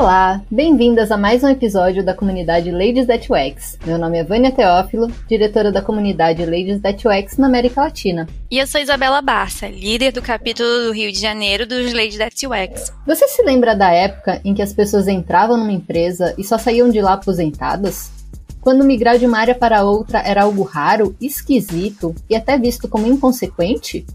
Olá, bem-vindas a mais um episódio da comunidade Ladies That UX. Meu nome é Vânia Teófilo, diretora da comunidade Ladies That UX na América Latina. E eu sou Isabela Barça, líder do capítulo do Rio de Janeiro dos Ladies That UX. Você se lembra da época em que as pessoas entravam numa empresa e só saíam de lá aposentadas? Quando migrar de uma área para outra era algo raro, esquisito e até visto como inconsequente?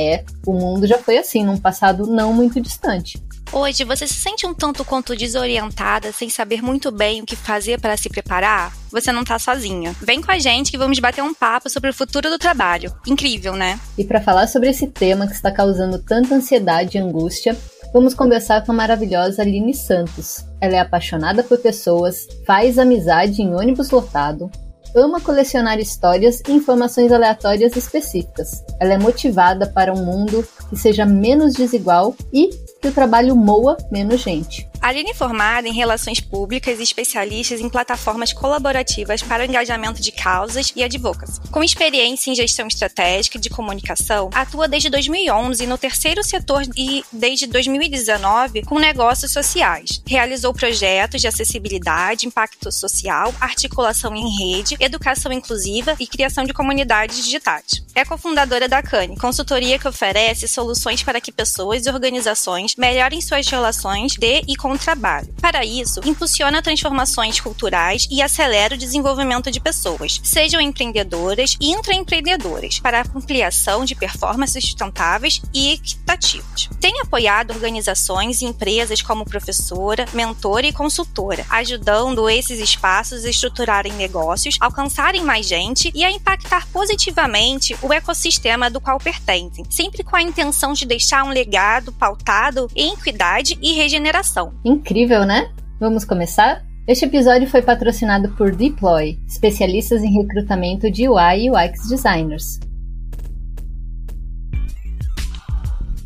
É, o mundo já foi assim num passado não muito distante. Hoje, você se sente um tanto quanto desorientada, sem saber muito bem o que fazer para se preparar? Você não tá sozinha. Vem com a gente que vamos bater um papo sobre o futuro do trabalho. Incrível, né? E para falar sobre esse tema que está causando tanta ansiedade e angústia, vamos conversar com a maravilhosa Aline Santos. Ela é apaixonada por pessoas, faz amizade em ônibus lotado, ama colecionar histórias e informações aleatórias específicas. Ela é motivada para um mundo que seja menos desigual e que o trabalho moa menos gente. Aline é formada em Relações Públicas e especialistas em plataformas colaborativas para o engajamento de causas e advocacy. Com experiência em gestão estratégica de comunicação, atua desde 2011 no terceiro setor e desde 2019 com negócios sociais. Realizou projetos de acessibilidade, impacto social, articulação em rede, educação inclusiva e criação de comunidades digitais. É cofundadora da CANE, consultoria que oferece soluções para que pessoas e organizações melhorem suas relações de e com com o trabalho. Para isso, impulsiona transformações culturais e acelera o desenvolvimento de pessoas, sejam empreendedoras e intraempreendedoras, para a ampliação de performances sustentáveis e equitativas. Tem apoiado organizações e empresas como professora, mentora e consultora, ajudando esses espaços a estruturarem negócios, alcançarem mais gente e a impactar positivamente o ecossistema do qual pertencem, sempre com a intenção de deixar um legado pautado em equidade e regeneração. Incrível, né? Vamos começar? Este episódio foi patrocinado por Deploy, especialistas em recrutamento de UI e UX designers.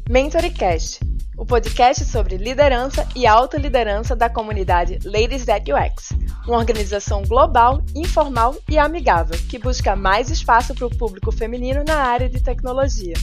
MentoryCast, o podcast sobre liderança e autoliderança da comunidade Ladies That UX, uma organização global, informal e amigável que busca mais espaço para o público feminino na área de tecnologia.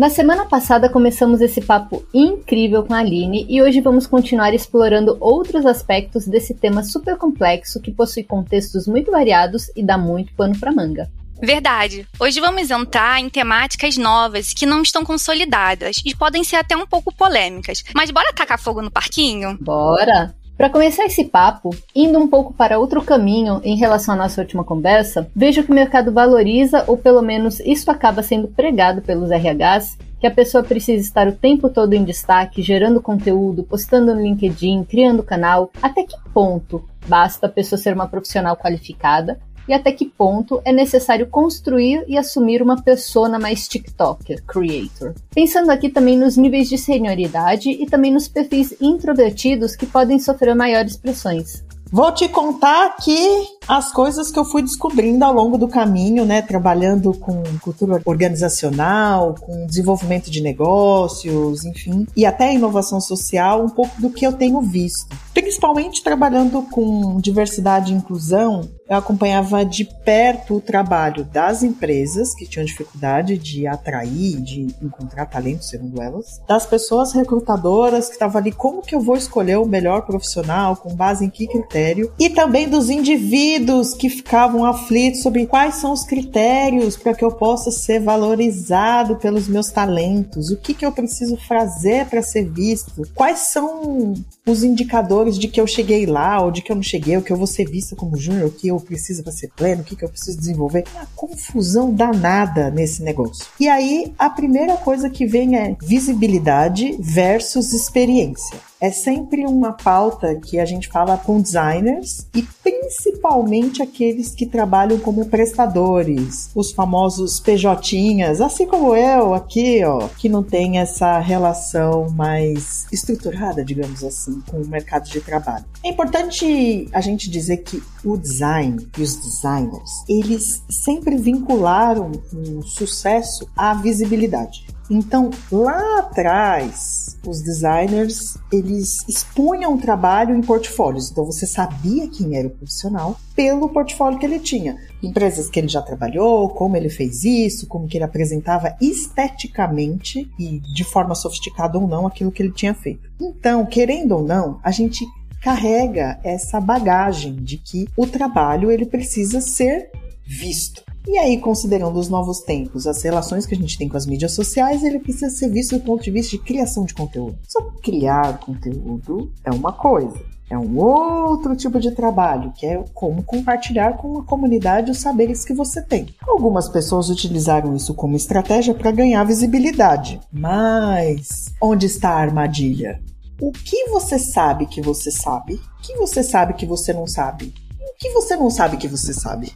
Na semana passada começamos esse papo incrível com a Aline e hoje vamos continuar explorando outros aspectos desse tema super complexo que possui contextos muito variados e dá muito pano para manga. Verdade. Hoje vamos entrar em temáticas novas que não estão consolidadas e podem ser até um pouco polêmicas. Mas bora tacar fogo no parquinho? Bora! Para começar esse papo, indo um pouco para outro caminho em relação à nossa última conversa, vejo que o mercado valoriza, ou pelo menos isso acaba sendo pregado pelos RHs, que a pessoa precisa estar o tempo todo em destaque, gerando conteúdo, postando no LinkedIn, criando canal. Até que ponto basta a pessoa ser uma profissional qualificada e até que ponto é necessário construir e assumir uma persona mais TikToker, creator. Pensando aqui também nos níveis de senioridade e também nos perfis introvertidos que podem sofrer maiores pressões. Vou te contar aqui as coisas que eu fui descobrindo ao longo do caminho, né? Trabalhando com cultura organizacional, com desenvolvimento de negócios, enfim, e até inovação social, um pouco do que eu tenho visto. Principalmente trabalhando com diversidade e inclusão, eu acompanhava de perto o trabalho das empresas que tinham dificuldade de atrair, de encontrar talento, segundo elas, das pessoas recrutadoras que estavam ali, como que eu vou escolher o melhor profissional, com base em que critério, e também dos indivíduos que ficavam aflitos sobre quais são os critérios para que eu possa ser valorizado pelos meus talentos, o que que eu preciso fazer para ser visto, quais são os indicadores de que eu cheguei lá ou de que eu não cheguei, ou que eu vou ser vista como júnior, o que eu preciso para ser pleno, o que, que eu preciso desenvolver. Uma confusão danada nesse negócio. E aí, a primeira coisa que vem é visibilidade versus experiência é sempre uma pauta que a gente fala com designers e principalmente aqueles que trabalham como prestadores, os famosos PJinhas, assim como eu aqui, ó, que não tem essa relação mais estruturada, digamos assim, com o mercado de trabalho. É importante a gente dizer que o design e os designers, eles sempre vincularam o sucesso à visibilidade. Então, lá atrás, os designers, eles expunham o trabalho em portfólios. Então, você sabia quem era o profissional pelo portfólio que ele tinha. Empresas que ele já trabalhou, como ele fez isso, como que ele apresentava esteticamente e de forma sofisticada ou não aquilo que ele tinha feito. Então, querendo ou não, a gente carrega essa bagagem de que o trabalho ele precisa ser visto. E aí, considerando os novos tempos, as relações que a gente tem com as mídias sociais, ele precisa ser visto do ponto de vista de criação de conteúdo. Só que criar conteúdo é uma coisa. É um outro tipo de trabalho, que é como compartilhar com a comunidade os saberes que você tem. Algumas pessoas utilizaram isso como estratégia para ganhar visibilidade. Mas onde está a armadilha? O que você sabe que você sabe? O que você sabe que você não sabe? O que você não sabe que você sabe?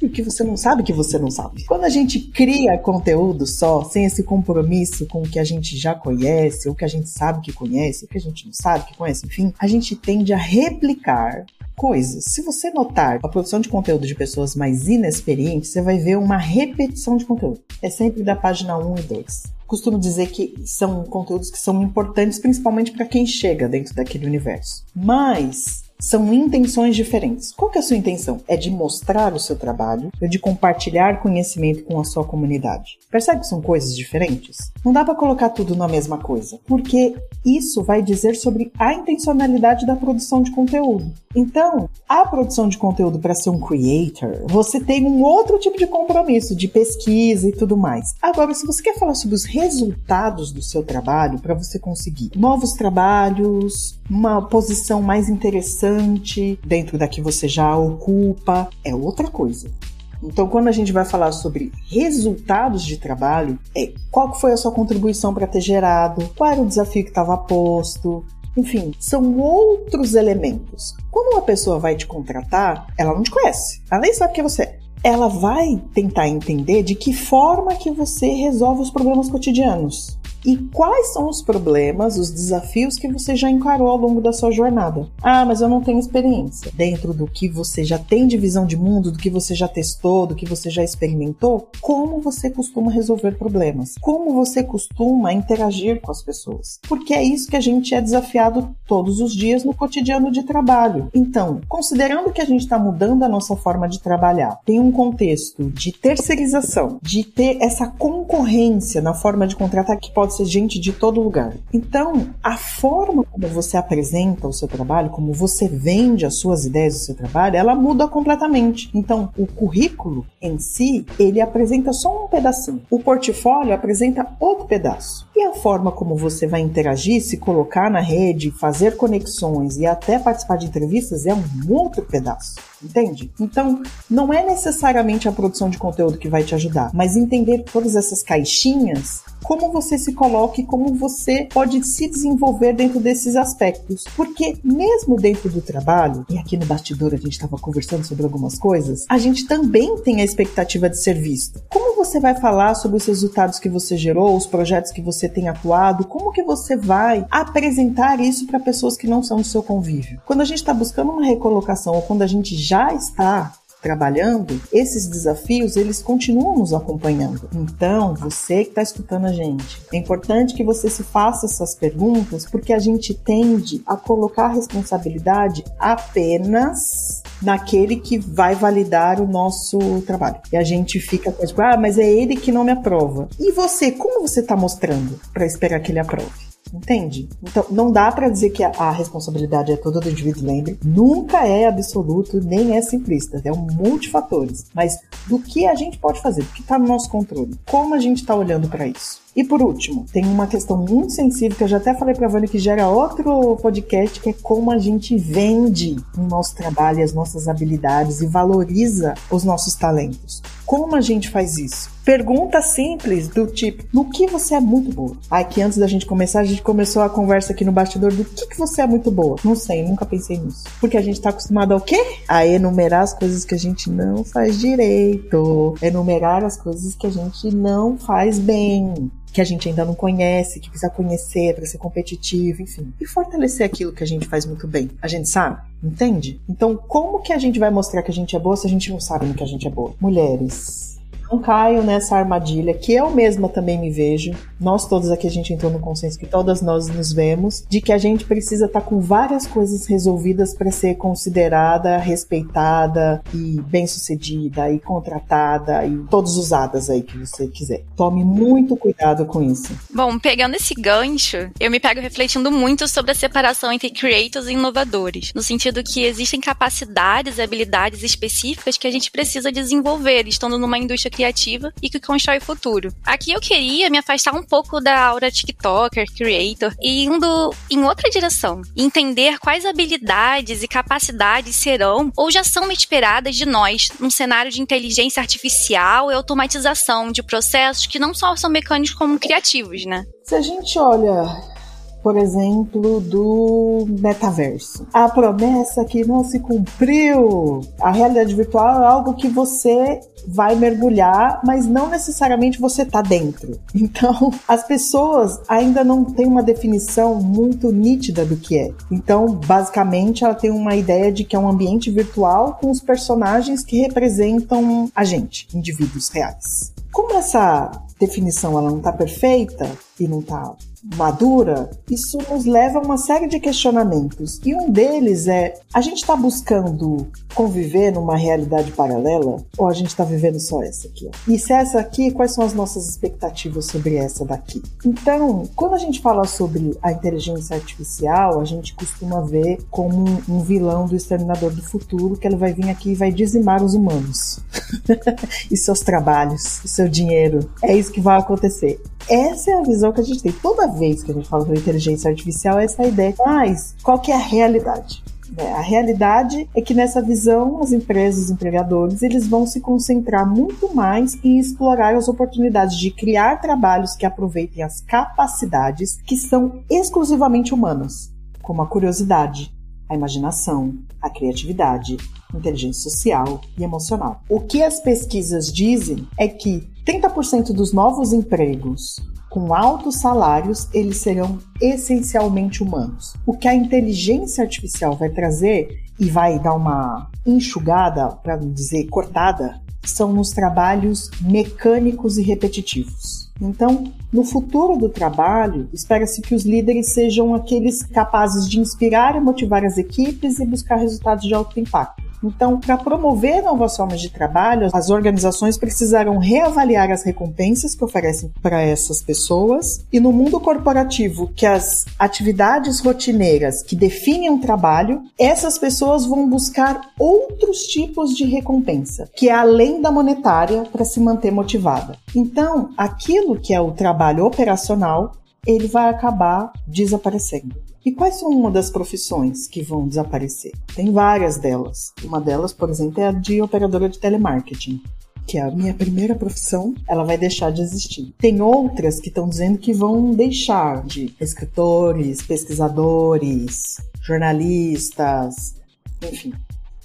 E o que você não sabe que você não sabe. Quando a gente cria conteúdo só, sem esse compromisso com o que a gente já conhece, ou que a gente sabe que conhece, ou que a gente não sabe que conhece, enfim, a gente tende a replicar coisas. Se você notar a produção de conteúdo de pessoas mais inexperientes, você vai ver uma repetição de conteúdo. É sempre da página 1 e 2 costumo dizer que são conteúdos que são importantes principalmente para quem chega dentro daquele universo. Mas são intenções diferentes. Qual que é a sua intenção? É de mostrar o seu trabalho, é de compartilhar conhecimento com a sua comunidade. Percebe que são coisas diferentes? Não dá para colocar tudo na mesma coisa, porque isso vai dizer sobre a intencionalidade da produção de conteúdo. Então, a produção de conteúdo para ser um creator, você tem um outro tipo de compromisso de pesquisa e tudo mais. Agora, se você quer falar sobre os resultados do seu trabalho para você conseguir novos trabalhos, uma posição mais interessante dentro da que você já ocupa, é outra coisa. Então, quando a gente vai falar sobre resultados de trabalho, é qual foi a sua contribuição para ter gerado, qual era o desafio que estava posto, enfim, são outros elementos. Quando uma pessoa vai te contratar, ela não te conhece, ela nem sabe quem você é. Ela vai tentar entender de que forma que você resolve os problemas cotidianos e quais são os problemas, os desafios que você já encarou ao longo da sua jornada. Ah, mas eu não tenho experiência. Dentro do que você já tem de visão de mundo, do que você já testou, do que você já experimentou, como você costuma resolver problemas? Como você costuma interagir com as pessoas? Porque é isso que a gente é desafiado todos os dias no cotidiano de trabalho. Então, considerando que a gente está mudando a nossa forma de trabalhar, tem um contexto de terceirização, de ter essa concorrência na forma de contratar que pode pode ser gente de todo lugar. Então, a forma como você apresenta o seu trabalho, como você vende as suas ideias do seu trabalho, ela muda completamente. Então, o currículo em si, ele apresenta só um pedacinho. O portfólio apresenta outro pedaço. E a forma como você vai interagir, se colocar na rede, fazer conexões e até participar de entrevistas é um outro pedaço. Entende? Então, não é necessariamente a produção de conteúdo que vai te ajudar, mas entender todas essas caixinhas como você se coloca e como você pode se desenvolver dentro desses aspectos. Porque mesmo dentro do trabalho, e aqui no bastidor a gente estava conversando sobre algumas coisas, a gente também tem a expectativa de ser visto. Como você vai falar sobre os resultados que você gerou, os projetos que você tem atuado? Como que você vai apresentar isso para pessoas que não são do seu convívio? Quando a gente está buscando uma recolocação ou quando a gente já está trabalhando, esses desafios eles continuam nos acompanhando. Então, você que está escutando a gente, é importante que você se faça essas perguntas, porque a gente tende a colocar a responsabilidade apenas naquele que vai validar o nosso trabalho. E a gente fica com tipo, ah, mas é ele que não me aprova. E você, como você está mostrando para esperar que ele aprove? Entende? Então, não dá para dizer que a, a, responsabilidade é toda do indivíduo, lembre. Nunca é absoluto, nem é simplista. É um multifatores. Mas do que a gente pode fazer, do que está no nosso controle, como a gente está olhando para isso. E por último, tem uma questão muito sensível que eu já até falei para a Vânia que gera outro podcast, que é como a gente vende o nosso trabalho, as nossas habilidades e valoriza os nossos talentos. Como a gente faz isso? Pergunta simples do tipo: no que você é muito boa? Aqui antes da gente começar, a gente começou a conversa aqui no bastidor do que, que você é muito boa. Não sei, nunca pensei nisso. Porque a gente tá acostumado ao quê? A enumerar as coisas que a gente não faz direito, enumerar as coisas que a gente não faz bem que a gente ainda não conhece, que precisa conhecer para ser competitivo, enfim. E fortalecer aquilo que a gente faz muito bem. A gente sabe? Entende? Então, como que a gente vai mostrar que a gente é boa se a gente não sabe no que a gente é boa? Mulheres, não caiam nessa armadilha, que eu mesma também me vejo. Nós todos aqui a gente entrou no consenso que todas nós nos vemos, de que a gente precisa estar tá com várias coisas resolvidas para ser considerada, respeitada e bem-sucedida e contratada e todos usadas aí que você quiser. Tome muito cuidado com isso. Bom, pegando esse gancho, eu me pego refletindo muito sobre a separação entre creators e inovadores, no sentido que existem capacidades e habilidades específicas que a gente precisa desenvolver estando numa indústria criativa e que constrói o futuro. Aqui eu queria me afastar um pouco da aura TikToker, creator e indo em outra direção, entender quais habilidades e capacidades serão ou já são esperadas de nós num cenário de inteligência artificial e automatização de processos que não só são mecânicos como criativos, né? Se a gente olha por exemplo, do metaverso. A promessa que não se cumpriu. A realidade virtual é algo que você vai mergulhar, mas não necessariamente você tá dentro. Então, as pessoas ainda não têm uma definição muito nítida do que é. Então, basicamente, ela tem uma ideia de que é um ambiente virtual com os personagens que representam a gente, indivíduos reais. Como essa definição ela não está perfeita e não está madura, isso nos leva a uma série de questionamentos. E um deles é: a gente está buscando conviver numa realidade paralela ou a gente está vivendo só essa aqui? Ó? E se essa aqui, quais são as nossas expectativas sobre essa daqui? Então, quando a gente fala sobre a inteligência artificial, a gente costuma ver como um vilão do exterminador do futuro que ele vai vir aqui e vai dizimar os humanos e seus trabalhos, e seu dinheiro. É isso que vai acontecer. Essa é a visão que a gente tem. Toda vez que a gente fala sobre inteligência artificial, é essa ideia. Mas qual que é a realidade? É, a realidade é que nessa visão, as empresas, os empregadores, eles vão se concentrar muito mais em explorar as oportunidades de criar trabalhos que aproveitem as capacidades que são exclusivamente humanas, como a curiosidade, a imaginação, a criatividade, inteligência social e emocional. O que as pesquisas dizem é que 30% dos novos empregos com altos salários, eles serão essencialmente humanos. O que a inteligência artificial vai trazer e vai dar uma enxugada, para não dizer cortada, são nos trabalhos mecânicos e repetitivos. Então, no futuro do trabalho, espera-se que os líderes sejam aqueles capazes de inspirar e motivar as equipes e buscar resultados de alto impacto. Então, para promover novas formas de trabalho, as organizações precisaram reavaliar as recompensas que oferecem para essas pessoas. E no mundo corporativo, que as atividades rotineiras que definem o trabalho, essas pessoas vão buscar outros tipos de recompensa, que é além da monetária para se manter motivada. Então, aquilo que é o trabalho operacional, ele vai acabar desaparecendo. E quais são uma das profissões que vão desaparecer? Tem várias delas. Uma delas, por exemplo, é a de operadora de telemarketing que é a minha primeira profissão, ela vai deixar de existir. Tem outras que estão dizendo que vão deixar de escritores, pesquisadores, jornalistas, enfim.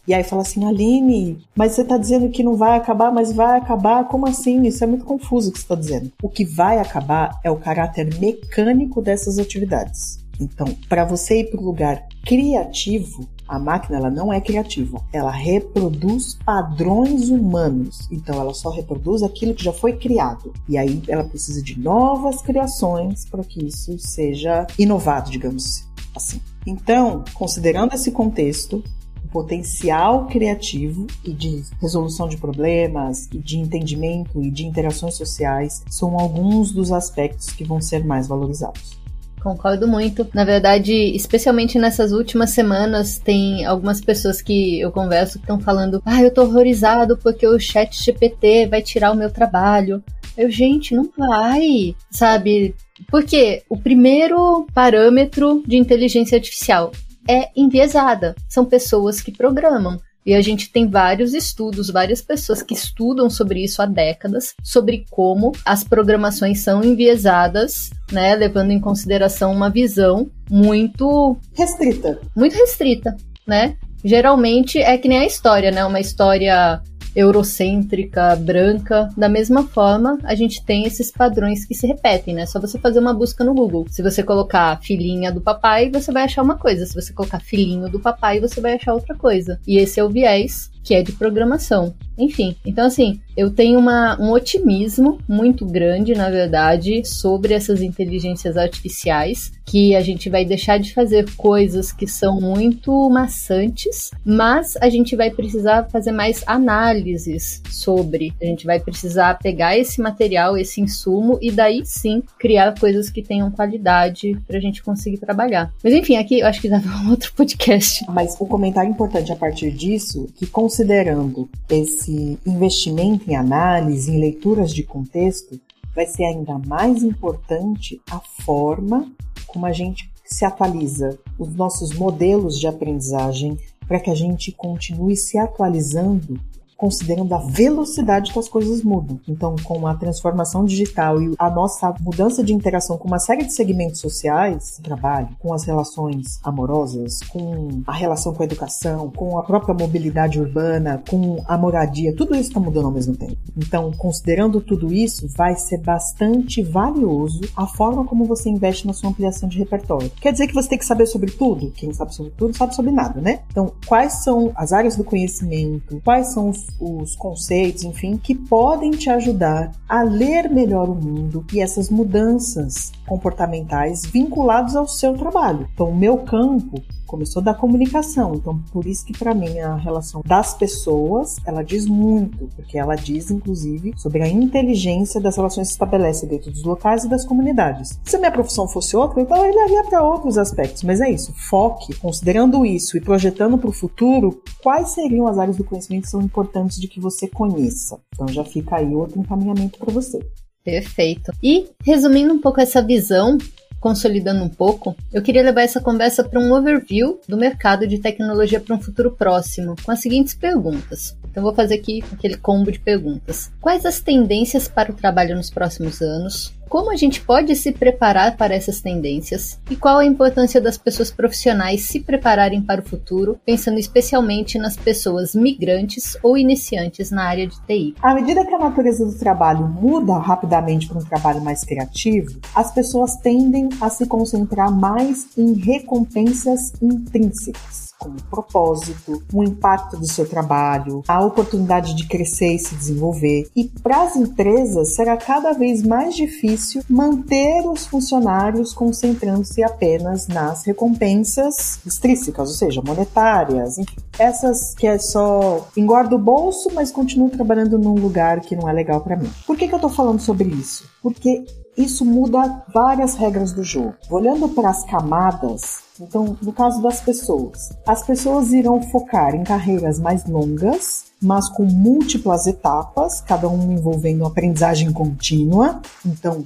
E aí fala assim, Aline, mas você está dizendo que não vai acabar, mas vai acabar? Como assim? Isso é muito confuso o que você está dizendo. O que vai acabar é o caráter mecânico dessas atividades. Então, para você ir para o lugar criativo, a máquina ela não é criativa, ela reproduz padrões humanos. Então, ela só reproduz aquilo que já foi criado. E aí, ela precisa de novas criações para que isso seja inovado, digamos assim. Então, considerando esse contexto, o potencial criativo e de resolução de problemas, e de entendimento e de interações sociais são alguns dos aspectos que vão ser mais valorizados. Concordo muito. Na verdade, especialmente nessas últimas semanas, tem algumas pessoas que eu converso que estão falando: ah, eu tô horrorizado porque o chat GPT vai tirar o meu trabalho. Eu, gente, não vai, sabe? Porque o primeiro parâmetro de inteligência artificial é enviesada. São pessoas que programam. E a gente tem vários estudos, várias pessoas que estudam sobre isso há décadas, sobre como as programações são enviesadas, né, levando em consideração uma visão muito restrita. Muito restrita, né? Geralmente é que nem a história, né? Uma história eurocêntrica, branca. Da mesma forma, a gente tem esses padrões que se repetem, né? Só você fazer uma busca no Google. Se você colocar filhinha do papai, você vai achar uma coisa. Se você colocar filhinho do papai, você vai achar outra coisa. E esse é o viés que é de programação. Enfim. Então, assim, eu tenho uma, um otimismo muito grande, na verdade, sobre essas inteligências artificiais, que a gente vai deixar de fazer coisas que são muito maçantes, mas a gente vai precisar fazer mais análises sobre. A gente vai precisar pegar esse material, esse insumo, e daí sim criar coisas que tenham qualidade para a gente conseguir trabalhar. Mas enfim, aqui eu acho que dá um outro podcast. Mas um comentário importante a partir disso, que considerando esse investimento em análise, em leituras de contexto, vai ser ainda mais importante a forma como a gente se atualiza, os nossos modelos de aprendizagem, para que a gente continue se atualizando considerando a velocidade que as coisas mudam. Então, com a transformação digital e a nossa mudança de interação com uma série de segmentos sociais, trabalho, com as relações amorosas, com a relação com a educação, com a própria mobilidade urbana, com a moradia, tudo isso está mudando ao mesmo tempo. Então, considerando tudo isso, vai ser bastante valioso a forma como você investe na sua ampliação de repertório. Quer dizer que você tem que saber sobre tudo? Quem sabe sobre tudo sabe sobre nada, né? Então, quais são as áreas do conhecimento? Quais são os os conceitos, enfim, que podem te ajudar a ler melhor o mundo e essas mudanças comportamentais vinculados ao seu trabalho. Então, o meu campo começou da comunicação. Então, por isso que para mim a relação das pessoas, ela diz muito, porque ela diz inclusive sobre a inteligência das relações que se estabelece dentro dos locais e das comunidades. Se a minha profissão fosse outra, então eu olharia para outros aspectos, mas é isso, foque, considerando isso e projetando para o futuro, quais seriam as áreas do conhecimento que são importantes de que você conheça. Então já fica aí outro encaminhamento para você. Perfeito. E resumindo um pouco essa visão, consolidando um pouco, eu queria levar essa conversa para um overview do mercado de tecnologia para um futuro próximo, com as seguintes perguntas. Então vou fazer aqui aquele combo de perguntas. Quais as tendências para o trabalho nos próximos anos? Como a gente pode se preparar para essas tendências? E qual a importância das pessoas profissionais se prepararem para o futuro, pensando especialmente nas pessoas migrantes ou iniciantes na área de TI? À medida que a natureza do trabalho muda rapidamente para um trabalho mais criativo, as pessoas tendem a se concentrar mais em recompensas intrínsecas como propósito, o impacto do seu trabalho, a oportunidade de crescer e se desenvolver. E para as empresas será cada vez mais difícil manter os funcionários concentrando-se apenas nas recompensas extrínsecas, ou seja, monetárias, enfim, essas que é só engorda o bolso, mas continuo trabalhando num lugar que não é legal para mim. Por que, que eu tô falando sobre isso? Porque isso muda várias regras do jogo. Olhando para as camadas, então, no caso das pessoas, as pessoas irão focar em carreiras mais longas, mas com múltiplas etapas, cada um envolvendo uma aprendizagem contínua. Então,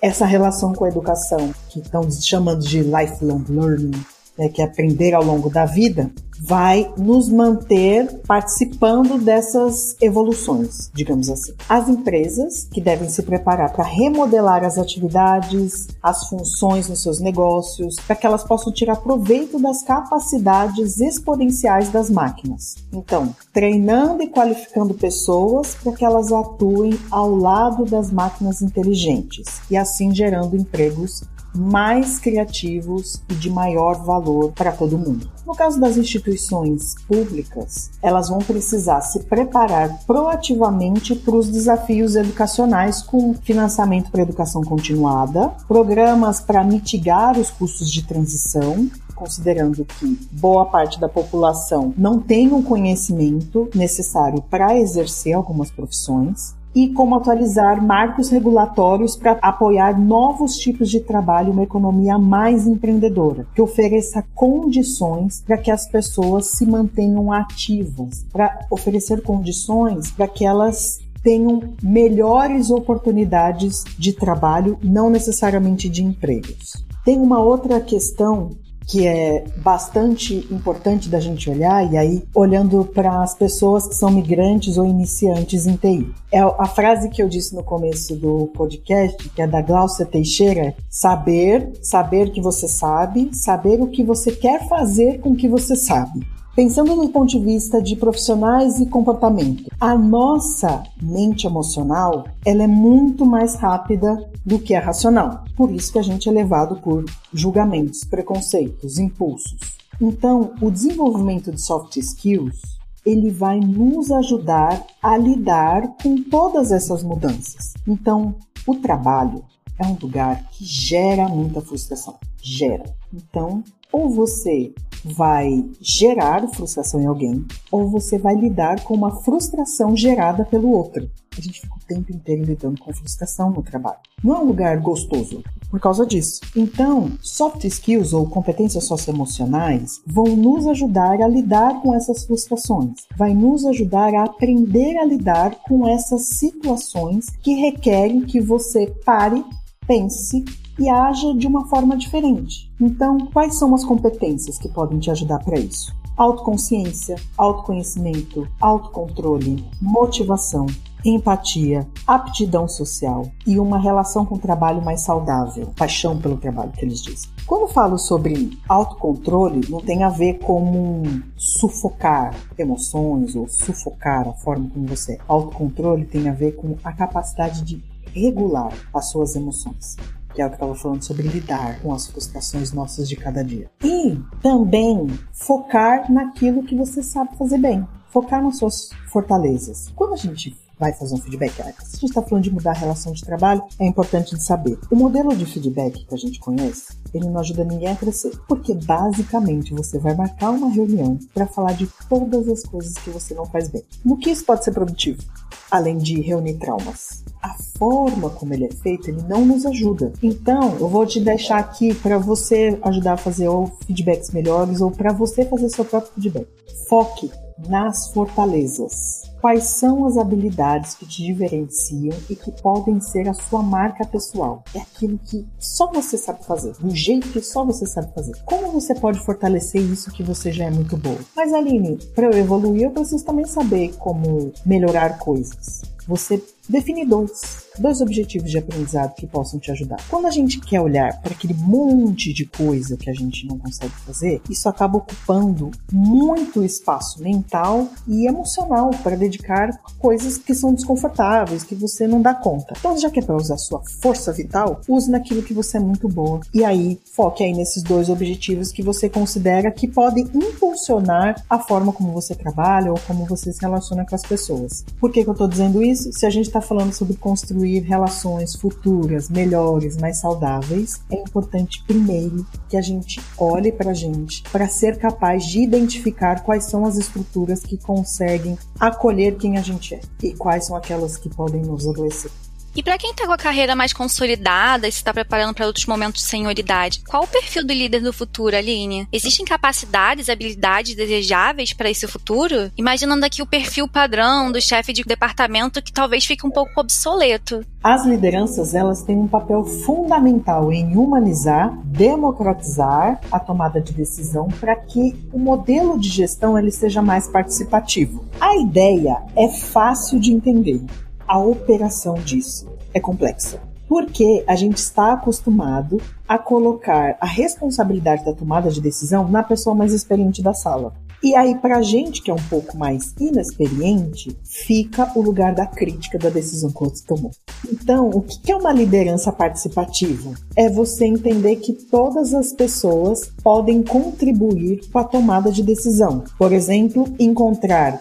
essa relação com a educação, que estão chamando de lifelong learning, né, que é aprender ao longo da vida, vai nos manter participando dessas evoluções, digamos assim. As empresas que devem se preparar para remodelar as atividades, as funções nos seus negócios, para que elas possam tirar proveito das capacidades exponenciais das máquinas. Então, treinando e qualificando pessoas para que elas atuem ao lado das máquinas inteligentes e assim gerando empregos mais criativos e de maior valor para todo mundo. No caso das instituições públicas, elas vão precisar se preparar proativamente para os desafios educacionais com financiamento para educação continuada, programas para mitigar os custos de transição, considerando que boa parte da população não tem o conhecimento necessário para exercer algumas profissões, e como atualizar marcos regulatórios para apoiar novos tipos de trabalho uma economia mais empreendedora, que ofereça condições para que as pessoas se mantenham ativas, para oferecer condições para que elas tenham melhores oportunidades de trabalho, não necessariamente de empregos. Tem uma outra questão que é bastante importante da gente olhar, e aí olhando para as pessoas que são migrantes ou iniciantes em TI. É a frase que eu disse no começo do podcast, que é da Glaucia Teixeira: saber, saber que você sabe, saber o que você quer fazer com o que você sabe. Pensando do ponto de vista de profissionais e comportamento, a nossa mente emocional ela é muito mais rápida do que a racional. Por isso que a gente é levado por julgamentos, preconceitos, impulsos. Então, o desenvolvimento de soft skills ele vai nos ajudar a lidar com todas essas mudanças. Então, o trabalho é um lugar que gera muita frustração. Gera. Então, ou você vai gerar frustração em alguém, ou você vai lidar com uma frustração gerada pelo outro. A gente fica o tempo inteiro lidando com frustração no trabalho. Não é um lugar gostoso por causa disso. Então, soft skills ou competências socioemocionais vão nos ajudar a lidar com essas frustrações, vai nos ajudar a aprender a lidar com essas situações que requerem que você pare, pense e haja de uma forma diferente. Então, quais são as competências que podem te ajudar para isso? Autoconsciência, autoconhecimento, autocontrole, motivação, empatia, aptidão social e uma relação com o trabalho mais saudável, paixão pelo trabalho que eles dizem. Quando falo sobre autocontrole, não tem a ver com sufocar emoções ou sufocar a forma como você é. Autocontrole tem a ver com a capacidade de regular as suas emoções que eu estava falando sobre lidar com as frustrações nossas de cada dia. E também focar naquilo que você sabe fazer bem. Focar nas suas fortalezas. Quando a gente vai fazer um feedback. Se a gente está falando de mudar a relação de trabalho, é importante de saber. O modelo de feedback que a gente conhece, ele não ajuda ninguém a crescer, porque basicamente você vai marcar uma reunião para falar de todas as coisas que você não faz bem. No que isso pode ser produtivo? Além de reunir traumas. A forma como ele é feito, ele não nos ajuda. Então, eu vou te deixar aqui para você ajudar a fazer ou feedbacks melhores ou para você fazer seu próprio feedback. Foque nas fortalezas. Quais são as habilidades que te diferenciam e que podem ser a sua marca pessoal? É aquilo que só você sabe fazer, do jeito que só você sabe fazer. Como você pode fortalecer isso que você já é muito boa? Mas Aline, para eu evoluir, eu preciso também saber como melhorar coisas. Você define dois dois objetivos de aprendizado que possam te ajudar. Quando a gente quer olhar para aquele monte de coisa que a gente não consegue fazer, isso acaba ocupando muito espaço mental e emocional para dedicar coisas que são desconfortáveis, que você não dá conta. Então, já que é para usar sua força vital, use naquilo que você é muito boa. E aí, foque aí nesses dois objetivos que você considera que podem impulsionar a forma como você trabalha ou como você se relaciona com as pessoas. Por que, que eu estou dizendo isso? Se a gente está falando sobre construir relações futuras melhores, mais saudáveis, é importante primeiro que a gente olhe para a gente para ser capaz de identificar quais são as estruturas que conseguem acolher quem a gente é e quais são aquelas que podem nos adoecer. E para quem está com a carreira mais consolidada e se está preparando para outros momentos de senioridade, qual o perfil do líder do futuro, Aline? Existem capacidades, habilidades desejáveis para esse futuro? Imaginando aqui o perfil padrão do chefe de departamento que talvez fique um pouco obsoleto. As lideranças, elas têm um papel fundamental em humanizar, democratizar a tomada de decisão para que o modelo de gestão ele seja mais participativo. A ideia é fácil de entender a operação disso é complexa. Porque a gente está acostumado a colocar a responsabilidade da tomada de decisão na pessoa mais experiente da sala. E aí, para a gente que é um pouco mais inexperiente, fica o lugar da crítica da decisão que você tomou. Então, o que é uma liderança participativa? É você entender que todas as pessoas podem contribuir com a tomada de decisão. Por exemplo, encontrar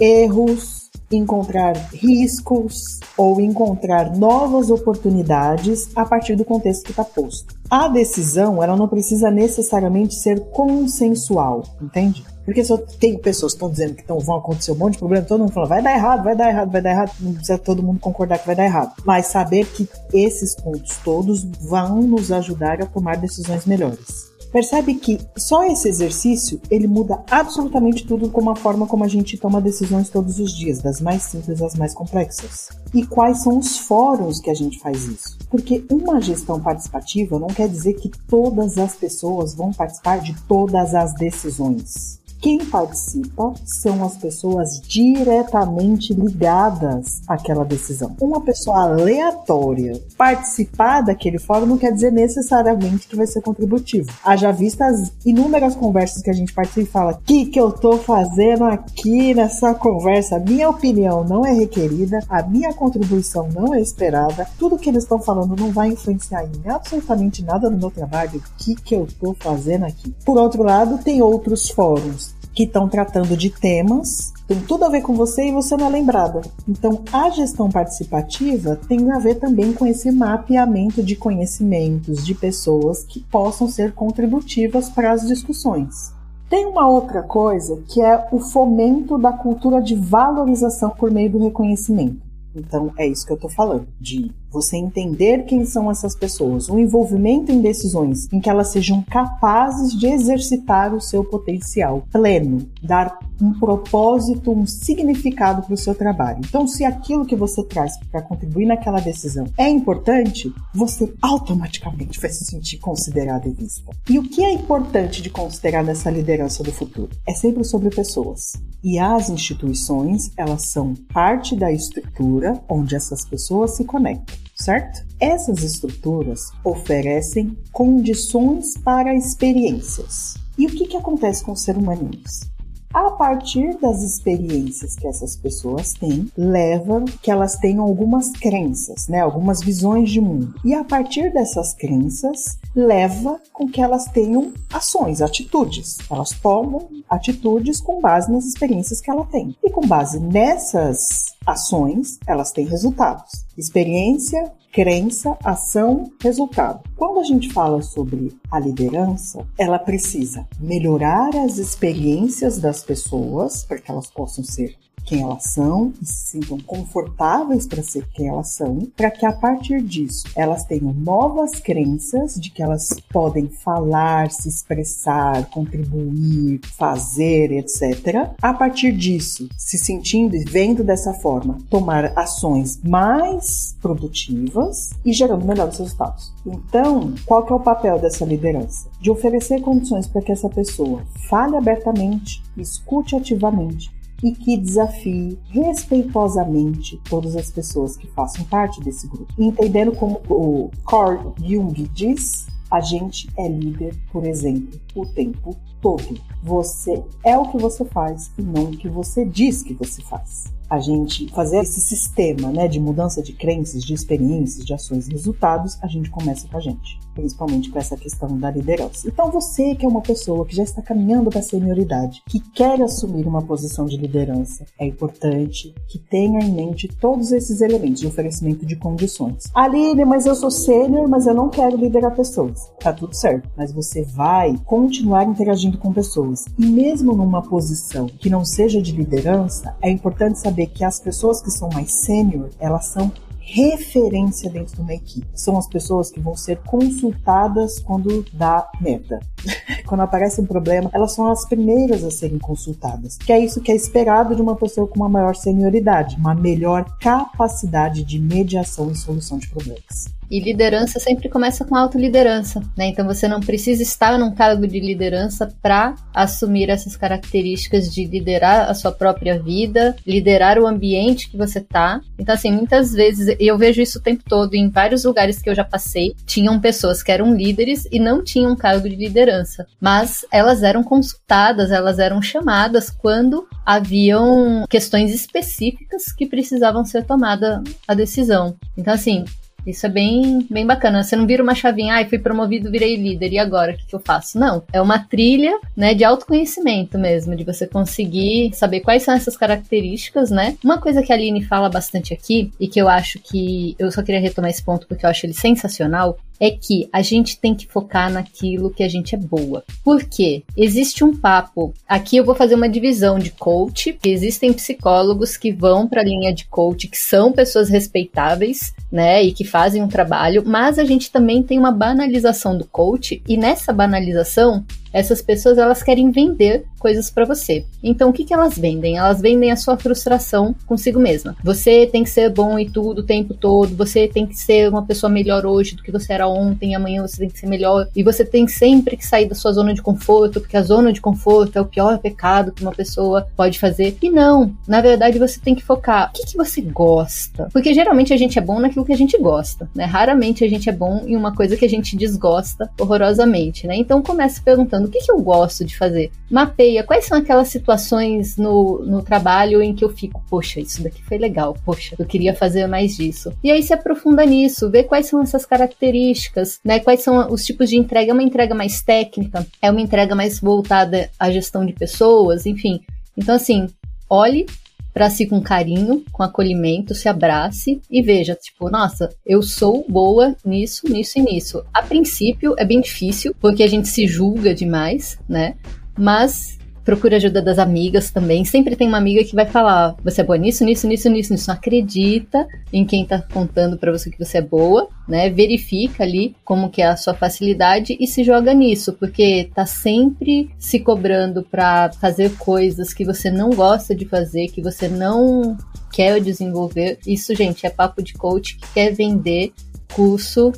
erros, encontrar riscos ou encontrar novas oportunidades a partir do contexto que está posto. A decisão, ela não precisa necessariamente ser consensual, entende? Porque só tem pessoas que estão dizendo que tão, vão acontecer um monte de problema, todo mundo fala, vai dar errado, vai dar errado, vai dar errado, não precisa todo mundo concordar que vai dar errado. Mas saber que esses pontos todos vão nos ajudar a tomar decisões melhores. Percebe que só esse exercício ele muda absolutamente tudo com a forma como a gente toma decisões todos os dias, das mais simples às mais complexas. E quais são os fóruns que a gente faz isso? Porque uma gestão participativa não quer dizer que todas as pessoas vão participar de todas as decisões. Quem participa são as pessoas diretamente ligadas àquela decisão. Uma pessoa aleatória participar daquele fórum não quer dizer necessariamente que vai ser contributivo. Haja vista as inúmeras conversas que a gente participa e fala: o que, que eu tô fazendo aqui nessa conversa? Minha opinião não é requerida, a minha contribuição não é esperada, tudo que eles estão falando não vai influenciar em absolutamente nada no meu trabalho. O que, que eu tô fazendo aqui? Por outro lado, tem outros fóruns que estão tratando de temas tem tudo a ver com você e você não é lembrada. Então, a gestão participativa tem a ver também com esse mapeamento de conhecimentos de pessoas que possam ser contributivas para as discussões. Tem uma outra coisa que é o fomento da cultura de valorização por meio do reconhecimento. Então, é isso que eu estou falando, de você entender quem são essas pessoas, o envolvimento em decisões em que elas sejam capazes de exercitar o seu potencial pleno, dar um propósito, um significado para o seu trabalho. Então, se aquilo que você traz para contribuir naquela decisão é importante, você automaticamente vai se sentir considerado e vista. E o que é importante de considerar nessa liderança do futuro? É sempre sobre pessoas. E as instituições, elas são parte da estrutura onde essas pessoas se conectam certo? Essas estruturas oferecem condições para experiências. E o que, que acontece com os seres humanos? a partir das experiências que essas pessoas têm, leva que elas tenham algumas crenças, né, algumas visões de mundo. E a partir dessas crenças, leva com que elas tenham ações, atitudes. Elas tomam atitudes com base nas experiências que ela tem. E com base nessas ações, elas têm resultados. Experiência crença, ação, resultado. Quando a gente fala sobre a liderança, ela precisa melhorar as experiências das pessoas para que elas possam ser quem elas são e se sintam confortáveis para ser quem elas são, para que a partir disso elas tenham novas crenças de que elas podem falar, se expressar, contribuir, fazer, etc. A partir disso, se sentindo e vendo dessa forma, tomar ações mais produtivas e gerando melhores resultados. Então, qual que é o papel dessa liderança? De oferecer condições para que essa pessoa fale abertamente, escute ativamente, e que desafie respeitosamente todas as pessoas que façam parte desse grupo. Entendendo como o Carl Jung diz, a gente é líder, por exemplo, o tempo todo. Você é o que você faz e não o que você diz que você faz a gente fazer esse sistema né, de mudança de crenças, de experiências, de ações e resultados, a gente começa com a gente, principalmente com essa questão da liderança. Então, você que é uma pessoa que já está caminhando para a senioridade, que quer assumir uma posição de liderança, é importante que tenha em mente todos esses elementos de oferecimento de condições. Aline, mas eu sou sênior, mas eu não quero liderar pessoas. Tá tudo certo, mas você vai continuar interagindo com pessoas. E mesmo numa posição que não seja de liderança, é importante saber que as pessoas que são mais sênior, elas são referência dentro de uma equipe. São as pessoas que vão ser consultadas quando dá merda. quando aparece um problema, elas são as primeiras a serem consultadas. Que é isso que é esperado de uma pessoa com uma maior senioridade, uma melhor capacidade de mediação e solução de problemas. E liderança sempre começa com autoliderança, né? Então você não precisa estar num cargo de liderança para assumir essas características de liderar a sua própria vida, liderar o ambiente que você tá. Então assim, muitas vezes eu vejo isso o tempo todo em vários lugares que eu já passei, tinham pessoas que eram líderes e não tinham cargo de liderança, mas elas eram consultadas, elas eram chamadas quando haviam questões específicas que precisavam ser tomada a decisão. Então assim, isso é bem, bem bacana. Você não vira uma chavinha, ai, ah, fui promovido, virei líder, e agora o que, que eu faço? Não. É uma trilha, né, de autoconhecimento mesmo, de você conseguir saber quais são essas características, né? Uma coisa que a Aline fala bastante aqui, e que eu acho que eu só queria retomar esse ponto porque eu acho ele sensacional, é que a gente tem que focar naquilo que a gente é boa. Por quê? Existe um papo. Aqui eu vou fazer uma divisão de coach. Existem psicólogos que vão para a linha de coach, que são pessoas respeitáveis, né, e que fazem um trabalho, mas a gente também tem uma banalização do coach e nessa banalização essas pessoas elas querem vender coisas para você. Então o que, que elas vendem? Elas vendem a sua frustração consigo mesma. Você tem que ser bom e tudo o tempo todo, você tem que ser uma pessoa melhor hoje do que você era ontem, amanhã você tem que ser melhor, e você tem sempre que sair da sua zona de conforto, porque a zona de conforto é o pior pecado que uma pessoa pode fazer. E não, na verdade você tem que focar o que, que você gosta. Porque geralmente a gente é bom naquilo que a gente gosta, né? Raramente a gente é bom em uma coisa que a gente desgosta horrorosamente, né? Então comece perguntando pensando, o que, que eu gosto de fazer? Mapeia quais são aquelas situações no, no trabalho em que eu fico, poxa, isso daqui foi legal, poxa, eu queria fazer mais disso. E aí se aprofunda nisso, vê quais são essas características, né? Quais são os tipos de entrega, é uma entrega mais técnica, é uma entrega mais voltada à gestão de pessoas, enfim. Então, assim, olhe para si com carinho, com acolhimento, se abrace e veja, tipo, nossa, eu sou boa nisso, nisso e nisso. A princípio é bem difícil, porque a gente se julga demais, né? Mas procura ajuda das amigas também. Sempre tem uma amiga que vai falar: você é boa nisso, nisso, nisso, nisso, nisso. Acredita em quem tá contando para você que você é boa, né? Verifica ali como que é a sua facilidade e se joga nisso, porque tá sempre se cobrando para fazer coisas que você não gosta de fazer, que você não quer desenvolver. Isso, gente, é papo de coach que quer vender curso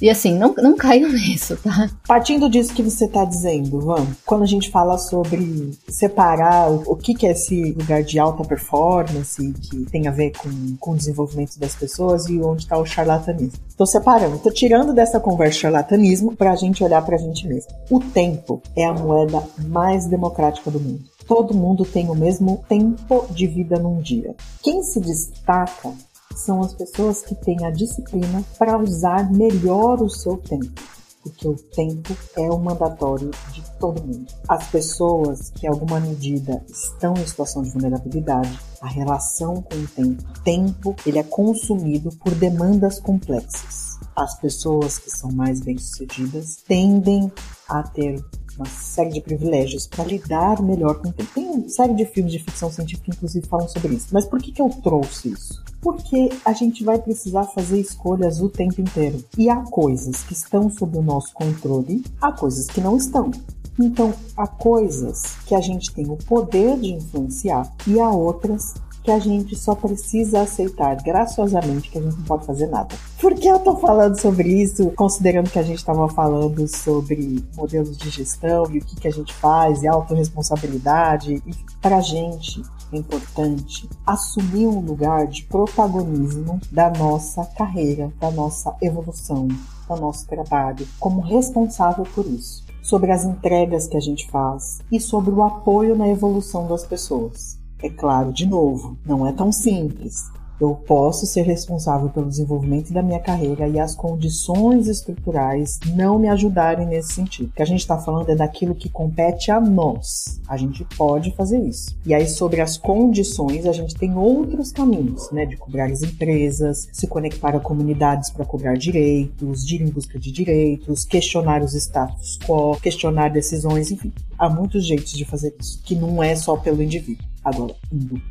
e assim, não, não caiam nisso, tá? Partindo disso que você está dizendo, Van, quando a gente fala sobre separar o, o que, que é esse lugar de alta performance, que tem a ver com, com o desenvolvimento das pessoas e onde está o charlatanismo. Estou separando, estou tirando dessa conversa charlatanismo para a gente olhar para a gente mesmo. O tempo é a moeda mais democrática do mundo todo mundo tem o mesmo tempo de vida num dia. Quem se destaca são as pessoas que têm a disciplina para usar melhor o seu tempo. Porque o tempo é o mandatório de todo mundo. As pessoas que, em alguma medida, estão em situação de vulnerabilidade, a relação com o tempo. Tempo, ele é consumido por demandas complexas. As pessoas que são mais bem-sucedidas tendem a ter uma série de privilégios para lidar melhor com tempo. Tem uma série de filmes de ficção científica que, inclusive, falam sobre isso. Mas por que, que eu trouxe isso? Porque a gente vai precisar fazer escolhas o tempo inteiro. E há coisas que estão sob o nosso controle, há coisas que não estão. Então, há coisas que a gente tem o poder de influenciar e há outras que a gente só precisa aceitar graciosamente que a gente não pode fazer nada. Por que eu tô falando sobre isso, considerando que a gente estava falando sobre modelos de gestão e o que, que a gente faz e autorresponsabilidade? E pra gente é importante assumir um lugar de protagonismo da nossa carreira, da nossa evolução, do nosso trabalho, como responsável por isso sobre as entregas que a gente faz e sobre o apoio na evolução das pessoas. É claro, de novo, não é tão simples. Eu posso ser responsável pelo desenvolvimento da minha carreira e as condições estruturais não me ajudarem nesse sentido. O que a gente está falando é daquilo que compete a nós. A gente pode fazer isso. E aí, sobre as condições, a gente tem outros caminhos, né? De cobrar as empresas, se conectar a comunidades para cobrar direitos, ir em busca de direitos, questionar os status quo, questionar decisões, enfim. Há muitos jeitos de fazer isso, que não é só pelo indivíduo. Agora,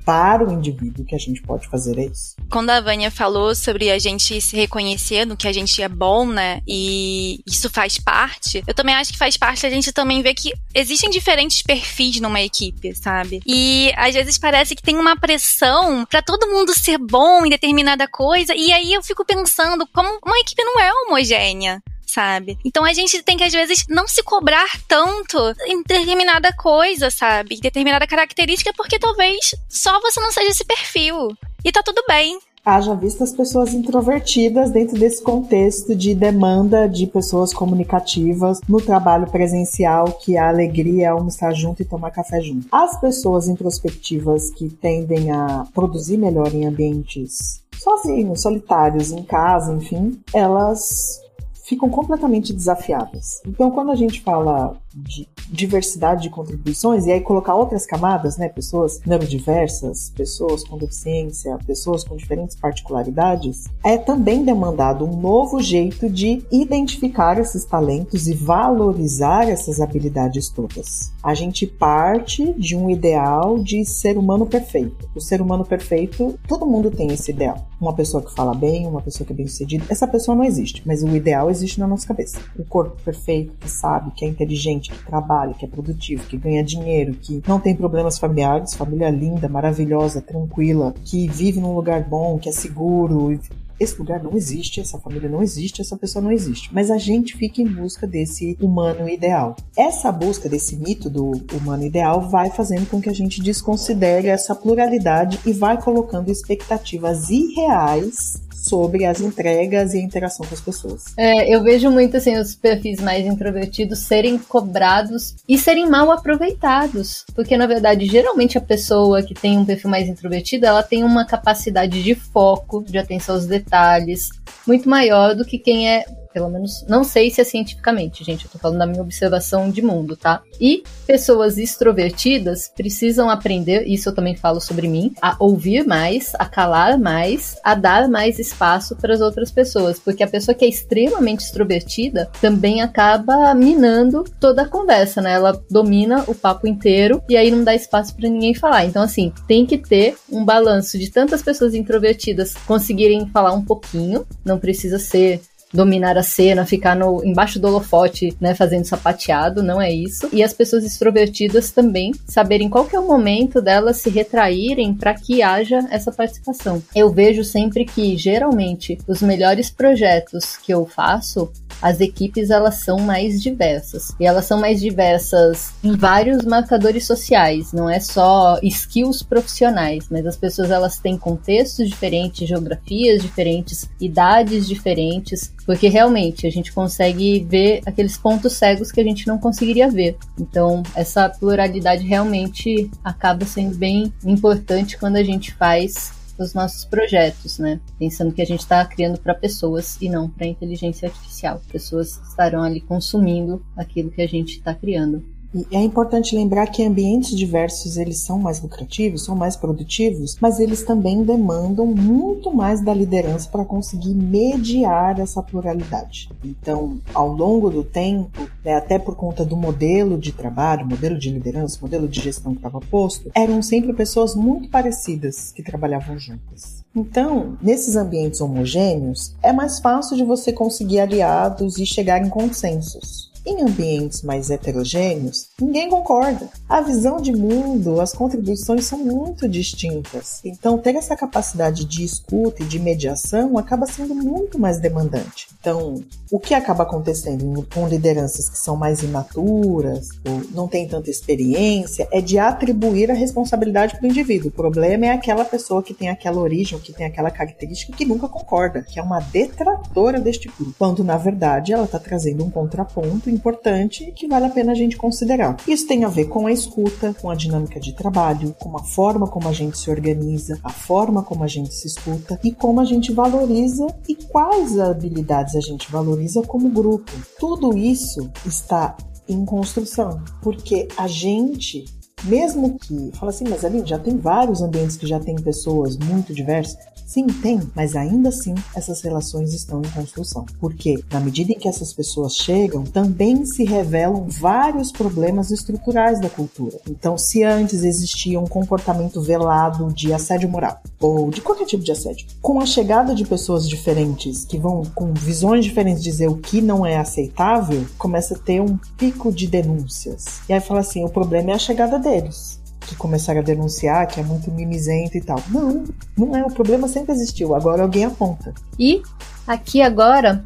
para o indivíduo, o que a gente pode fazer é isso. Quando a Vânia falou sobre a gente se reconhecer no que a gente é bom, né? E isso faz parte, eu também acho que faz parte a gente também ver que existem diferentes perfis numa equipe, sabe? E às vezes parece que tem uma pressão para todo mundo ser bom em determinada coisa, e aí eu fico pensando como uma equipe não é homogênea sabe? Então a gente tem que, às vezes, não se cobrar tanto em determinada coisa, sabe? Em determinada característica, porque talvez só você não seja esse perfil. E tá tudo bem. Haja visto as pessoas introvertidas dentro desse contexto de demanda de pessoas comunicativas no trabalho presencial, que a alegria é almoçar junto e tomar café junto. As pessoas introspectivas que tendem a produzir melhor em ambientes sozinhos, solitários, em casa, enfim, elas ficam completamente desafiadas. Então, quando a gente fala de diversidade de contribuições e aí colocar outras camadas, né, pessoas neurodiversas, pessoas com deficiência, pessoas com diferentes particularidades, é também demandado um novo jeito de identificar esses talentos e valorizar essas habilidades todas. A gente parte de um ideal de ser humano perfeito. O ser humano perfeito, todo mundo tem esse ideal. Uma pessoa que fala bem, uma pessoa que é bem-sucedida, essa pessoa não existe, mas o ideal existe na nossa cabeça. O corpo perfeito, que sabe, que é inteligente, que trabalha, que é produtivo, que ganha dinheiro, que não tem problemas familiares, família linda, maravilhosa, tranquila, que vive num lugar bom, que é seguro. Esse lugar não existe, essa família não existe, essa pessoa não existe. Mas a gente fica em busca desse humano ideal. Essa busca desse mito do humano ideal vai fazendo com que a gente desconsidere essa pluralidade e vai colocando expectativas irreais sobre as entregas e a interação com as pessoas. É, eu vejo muito assim os perfis mais introvertidos serem cobrados e serem mal aproveitados, porque na verdade geralmente a pessoa que tem um perfil mais introvertido ela tem uma capacidade de foco, de atenção aos detalhes muito maior do que quem é pelo menos não sei se é cientificamente, gente, eu tô falando da minha observação de mundo, tá? E pessoas extrovertidas precisam aprender, isso eu também falo sobre mim, a ouvir mais, a calar mais, a dar mais espaço para as outras pessoas, porque a pessoa que é extremamente extrovertida também acaba minando toda a conversa, né? Ela domina o papo inteiro e aí não dá espaço para ninguém falar. Então assim, tem que ter um balanço de tantas pessoas introvertidas conseguirem falar um pouquinho, não precisa ser dominar a cena, ficar no, embaixo do holofote, né, fazendo sapateado, não é isso. E as pessoas extrovertidas também saberem qual que é o momento delas se retraírem para que haja essa participação. Eu vejo sempre que geralmente os melhores projetos que eu faço, as equipes elas são mais diversas. E elas são mais diversas em vários marcadores sociais, não é só skills profissionais, mas as pessoas elas têm contextos diferentes, geografias diferentes, idades diferentes, porque realmente a gente consegue ver aqueles pontos cegos que a gente não conseguiria ver. Então, essa pluralidade realmente acaba sendo bem importante quando a gente faz os nossos projetos, né? Pensando que a gente está criando para pessoas e não para inteligência artificial. Pessoas estarão ali consumindo aquilo que a gente está criando. E é importante lembrar que ambientes diversos eles são mais lucrativos, são mais produtivos, mas eles também demandam muito mais da liderança para conseguir mediar essa pluralidade. Então, ao longo do tempo, né, até por conta do modelo de trabalho, modelo de liderança, modelo de gestão que estava posto, eram sempre pessoas muito parecidas que trabalhavam juntas. Então, nesses ambientes homogêneos, é mais fácil de você conseguir aliados e chegar em consensos. Em ambientes mais heterogêneos, ninguém concorda. A visão de mundo, as contribuições são muito distintas. Então, ter essa capacidade de escuta e de mediação acaba sendo muito mais demandante. Então, o que acaba acontecendo com lideranças que são mais imaturas ou não têm tanta experiência é de atribuir a responsabilidade para o indivíduo. O problema é aquela pessoa que tem aquela origem, que tem aquela característica que nunca concorda, que é uma detratora deste grupo, quando na verdade ela está trazendo um contraponto importante que vale a pena a gente considerar. Isso tem a ver com a escuta, com a dinâmica de trabalho, com a forma como a gente se organiza, a forma como a gente se escuta e como a gente valoriza e quais habilidades a gente valoriza como grupo. Tudo isso está em construção, porque a gente mesmo que, fala assim, mas ali já tem vários ambientes que já tem pessoas muito diversas. Sim, tem, mas ainda assim essas relações estão em construção. Porque, na medida em que essas pessoas chegam, também se revelam vários problemas estruturais da cultura. Então, se antes existia um comportamento velado de assédio moral, ou de qualquer tipo de assédio, com a chegada de pessoas diferentes que vão com visões diferentes dizer o que não é aceitável, começa a ter um pico de denúncias. E aí fala assim: o problema é a chegada deles que começaram a denunciar que é muito mimizento e tal. Não, não é. O problema sempre existiu. Agora alguém aponta. E aqui agora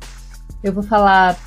eu vou falar.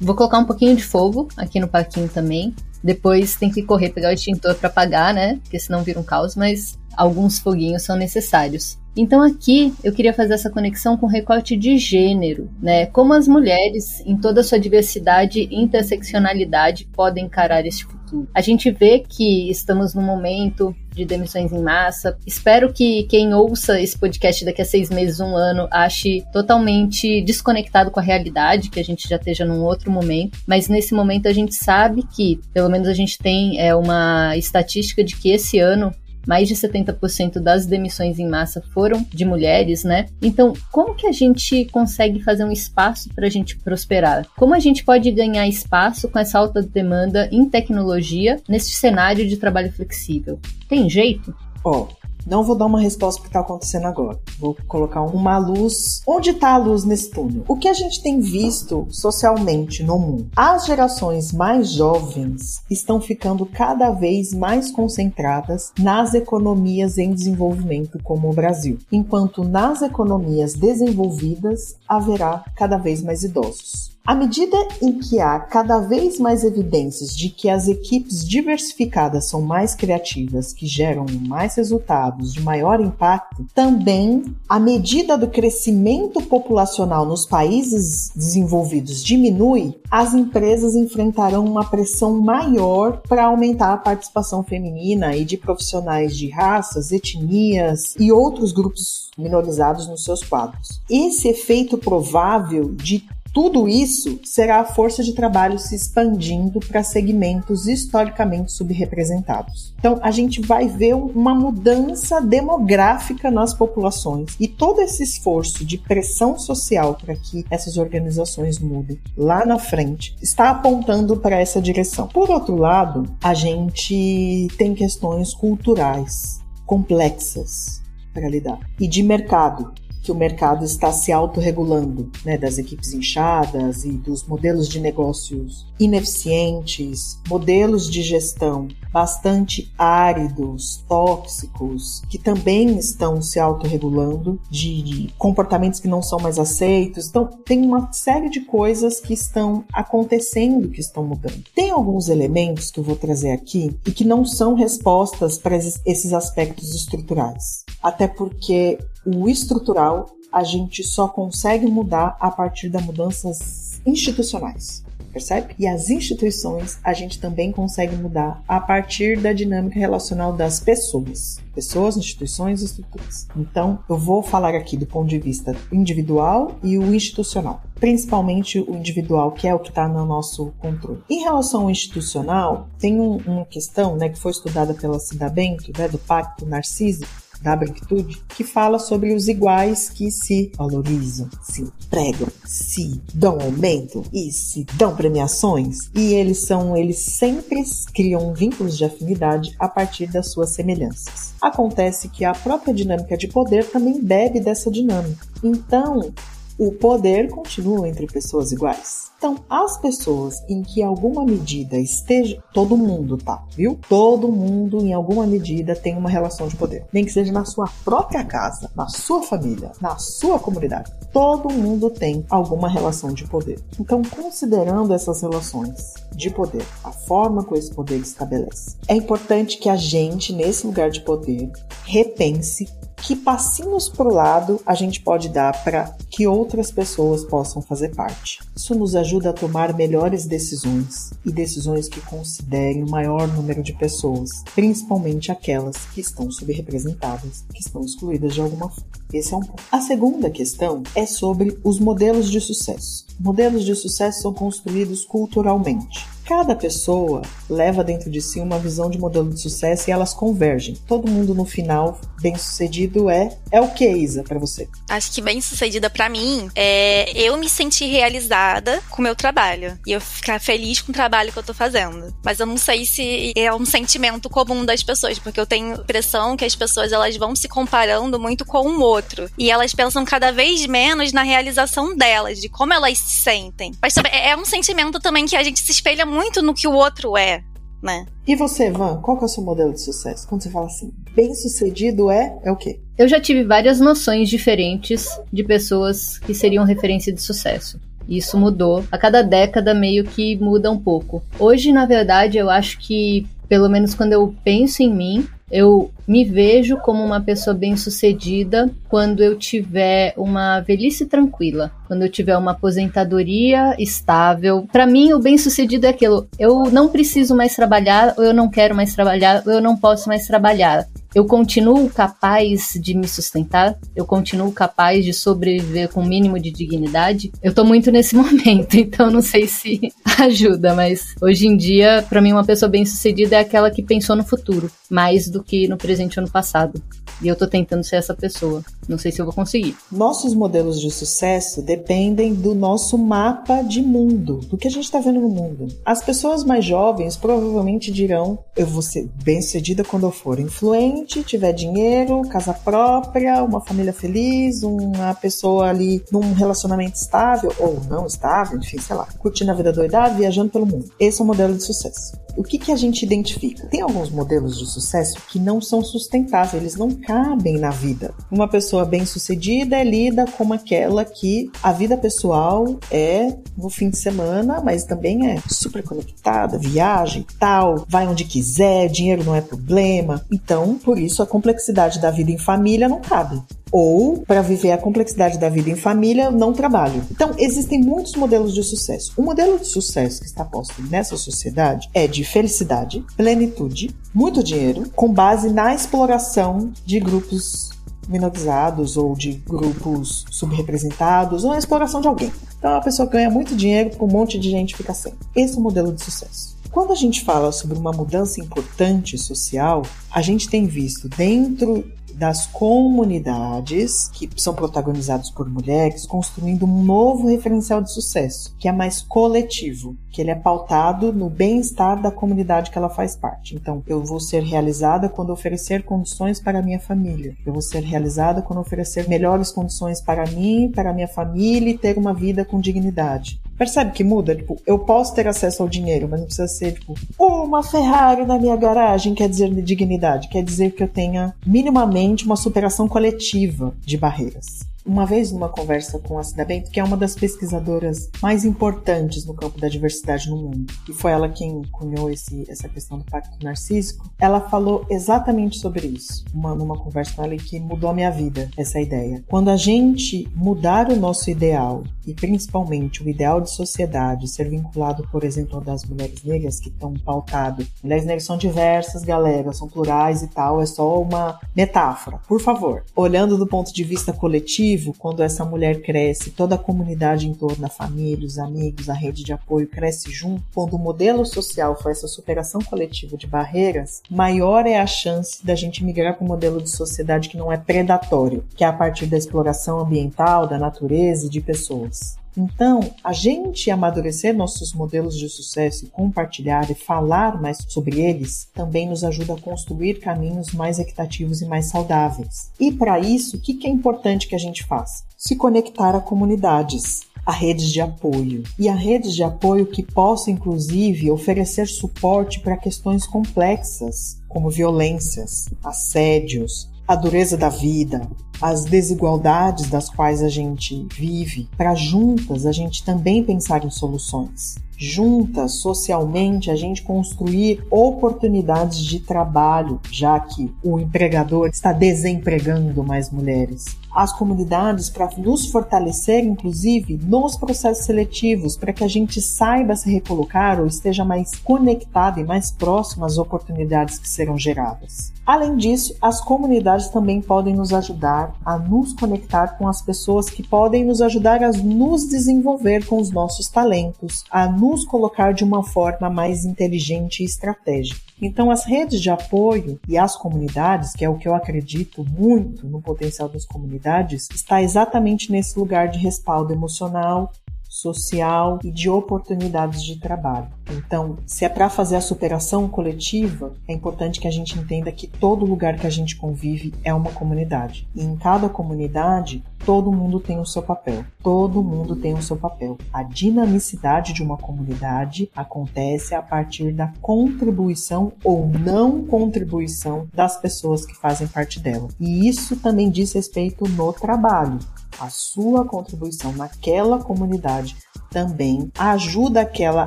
Vou colocar um pouquinho de fogo aqui no parquinho também. Depois tem que correr pegar o extintor para apagar, né? Porque senão vira um caos, mas alguns foguinhos são necessários. Então aqui eu queria fazer essa conexão com recorte de gênero, né? Como as mulheres, em toda a sua diversidade e interseccionalidade, podem encarar este. A gente vê que estamos num momento de demissões em massa. Espero que quem ouça esse podcast daqui a seis meses, um ano, ache totalmente desconectado com a realidade, que a gente já esteja num outro momento. Mas nesse momento a gente sabe que, pelo menos a gente tem é, uma estatística de que esse ano mais de 70% das demissões em massa foram de mulheres, né? Então, como que a gente consegue fazer um espaço para a gente prosperar? Como a gente pode ganhar espaço com essa alta demanda em tecnologia nesse cenário de trabalho flexível? Tem jeito? Ó, oh, não vou dar uma resposta para o que está acontecendo agora. Vou colocar uma luz. Onde está a luz nesse túnel? O que a gente tem visto socialmente no mundo? As gerações mais jovens estão ficando cada vez mais concentradas nas economias em desenvolvimento, como o Brasil, enquanto nas economias desenvolvidas haverá cada vez mais idosos. À medida em que há cada vez mais evidências de que as equipes diversificadas são mais criativas, que geram mais resultados, de maior impacto, também a medida do crescimento populacional nos países desenvolvidos diminui, as empresas enfrentarão uma pressão maior para aumentar a participação feminina e de profissionais de raças, etnias e outros grupos minorizados nos seus quadros. Esse efeito provável de tudo isso será a força de trabalho se expandindo para segmentos historicamente subrepresentados. Então, a gente vai ver uma mudança demográfica nas populações e todo esse esforço de pressão social para que essas organizações mudem lá na frente está apontando para essa direção. Por outro lado, a gente tem questões culturais complexas para lidar e de mercado que o mercado está se autorregulando, né, das equipes inchadas e dos modelos de negócios ineficientes, modelos de gestão bastante áridos, tóxicos, que também estão se autorregulando, de comportamentos que não são mais aceitos. Então, tem uma série de coisas que estão acontecendo, que estão mudando. Tem alguns elementos que eu vou trazer aqui e que não são respostas para esses aspectos estruturais. Até porque o estrutural a gente só consegue mudar a partir das mudanças institucionais, percebe? E as instituições a gente também consegue mudar a partir da dinâmica relacional das pessoas. Pessoas, instituições estruturas. Então, eu vou falar aqui do ponto de vista individual e o institucional. Principalmente o individual, que é o que está no nosso controle. Em relação ao institucional, tem um, uma questão né, que foi estudada pela Cida Bento, né, do Pacto Narcísico, da branquitude, que fala sobre os iguais que se valorizam, se pregam, se dão aumento e se dão premiações. E eles são, eles sempre criam vínculos de afinidade a partir das suas semelhanças. Acontece que a própria dinâmica de poder também bebe dessa dinâmica. Então, o poder continua entre pessoas iguais. Então, as pessoas em que alguma medida esteja, todo mundo tá, viu? Todo mundo em alguma medida tem uma relação de poder, nem que seja na sua própria casa, na sua família, na sua comunidade. Todo mundo tem alguma relação de poder. Então, considerando essas relações de poder, a forma como esse poder estabelece, é importante que a gente, nesse lugar de poder, repense que passinhos para o lado a gente pode dar para que outras pessoas possam fazer parte. Isso nos ajuda a tomar melhores decisões e decisões que considerem o maior número de pessoas, principalmente aquelas que estão subrepresentadas, que estão excluídas de alguma forma. Esse é um ponto. A segunda questão é sobre os modelos de sucesso. Modelos de sucesso são construídos culturalmente. Cada pessoa leva dentro de si uma visão de modelo de sucesso e elas convergem. Todo mundo no final bem sucedido é é o que Isa para você? Acho que bem sucedida para mim é eu me sentir realizada com o meu trabalho e eu ficar feliz com o trabalho que eu tô fazendo. Mas eu não sei se é um sentimento comum das pessoas, porque eu tenho impressão que as pessoas elas vão se comparando muito com o outro e elas pensam cada vez menos na realização delas, de como elas se sentem. Mas é um sentimento também que a gente se espelha muito muito no que o outro é, né? E você, Van, qual que é o seu modelo de sucesso? Quando você fala assim, bem sucedido é, é o quê? Eu já tive várias noções diferentes de pessoas que seriam referência de sucesso. Isso mudou. A cada década meio que muda um pouco. Hoje, na verdade, eu acho que, pelo menos quando eu penso em mim, eu me vejo como uma pessoa bem-sucedida quando eu tiver uma velhice tranquila, quando eu tiver uma aposentadoria estável. Para mim, o bem-sucedido é aquilo: eu não preciso mais trabalhar, ou eu não quero mais trabalhar, ou eu não posso mais trabalhar. Eu continuo capaz de me sustentar, eu continuo capaz de sobreviver com o mínimo de dignidade. Eu tô muito nesse momento, então não sei se ajuda, mas hoje em dia, para mim, uma pessoa bem-sucedida é aquela que pensou no futuro, mais do que no presente ano passado. E eu tô tentando ser essa pessoa. Não sei se eu vou conseguir. Nossos modelos de sucesso dependem do nosso mapa de mundo, do que a gente está vendo no mundo. As pessoas mais jovens provavelmente dirão: eu vou ser bem-sucedida quando eu for influente, tiver dinheiro, casa própria, uma família feliz, uma pessoa ali num relacionamento estável ou não estável, enfim, sei lá, curtindo a vida doidada, viajando pelo mundo. Esse é o modelo de sucesso. o que, que a gente identifica? Tem alguns modelos de sucesso que não são sustentáveis, eles não cabem na vida. Uma pessoa bem-sucedida é lida como aquela que a vida pessoal é no fim de semana, mas também é super conectada, viagem tal, vai onde quiser, dinheiro não é problema. Então, isso a complexidade da vida em família não cabe ou para viver a complexidade da vida em família, não trabalho. Então, existem muitos modelos de sucesso. O modelo de sucesso que está posto nessa sociedade é de felicidade, plenitude, muito dinheiro, com base na exploração de grupos minorizados ou de grupos subrepresentados ou na exploração de alguém. Então, a pessoa ganha muito dinheiro com um monte de gente fica sem. Esse é o modelo de sucesso. Quando a gente fala sobre uma mudança importante social, a gente tem visto dentro das comunidades que são protagonizados por mulheres, construindo um novo referencial de sucesso, que é mais coletivo, que ele é pautado no bem-estar da comunidade que ela faz parte. Então, eu vou ser realizada quando oferecer condições para a minha família. Eu vou ser realizada quando oferecer melhores condições para mim, para a minha família e ter uma vida com dignidade. Percebe que muda? Tipo, eu posso ter acesso ao dinheiro, mas não precisa ser, tipo, uma Ferrari na minha garagem quer dizer dignidade. Quer dizer que eu tenha minimamente uma superação coletiva de barreiras uma vez numa conversa com a Cida Bento, que é uma das pesquisadoras mais importantes no campo da diversidade no mundo, e foi ela quem cunhou esse, essa questão do pacto narcísico, ela falou exatamente sobre isso, uma, numa conversa com ela que mudou a minha vida, essa ideia. Quando a gente mudar o nosso ideal, e principalmente o ideal de sociedade, ser vinculado, por exemplo, ao das mulheres negras, que estão pautadas. Mulheres negras são diversas, galera, são plurais e tal, é só uma metáfora. Por favor, olhando do ponto de vista coletivo, quando essa mulher cresce, toda a comunidade em torno, a família, os amigos, a rede de apoio cresce junto, quando o modelo social for essa superação coletiva de barreiras, maior é a chance da gente migrar para um modelo de sociedade que não é predatório, que é a partir da exploração ambiental, da natureza e de pessoas. Então, a gente amadurecer nossos modelos de sucesso e compartilhar e falar mais sobre eles também nos ajuda a construir caminhos mais equitativos e mais saudáveis. E para isso, o que é importante que a gente faça? Se conectar a comunidades, a redes de apoio. E a redes de apoio que possam, inclusive, oferecer suporte para questões complexas, como violências, assédios, a dureza da vida, as desigualdades das quais a gente vive, para juntas a gente também pensar em soluções. Juntas, socialmente, a gente construir oportunidades de trabalho, já que o empregador está desempregando mais mulheres as comunidades para nos fortalecer, inclusive, nos processos seletivos, para que a gente saiba se recolocar ou esteja mais conectado e mais próximo às oportunidades que serão geradas. Além disso, as comunidades também podem nos ajudar a nos conectar com as pessoas que podem nos ajudar a nos desenvolver com os nossos talentos, a nos colocar de uma forma mais inteligente e estratégica. Então, as redes de apoio e as comunidades, que é o que eu acredito muito no potencial das comunidades, está exatamente nesse lugar de respaldo emocional, social e de oportunidades de trabalho. Então, se é para fazer a superação coletiva, é importante que a gente entenda que todo lugar que a gente convive é uma comunidade. E em cada comunidade, todo mundo tem o seu papel. Todo mundo tem o seu papel. A dinamicidade de uma comunidade acontece a partir da contribuição ou não contribuição das pessoas que fazem parte dela. E isso também diz respeito no trabalho a sua contribuição naquela comunidade também ajuda aquela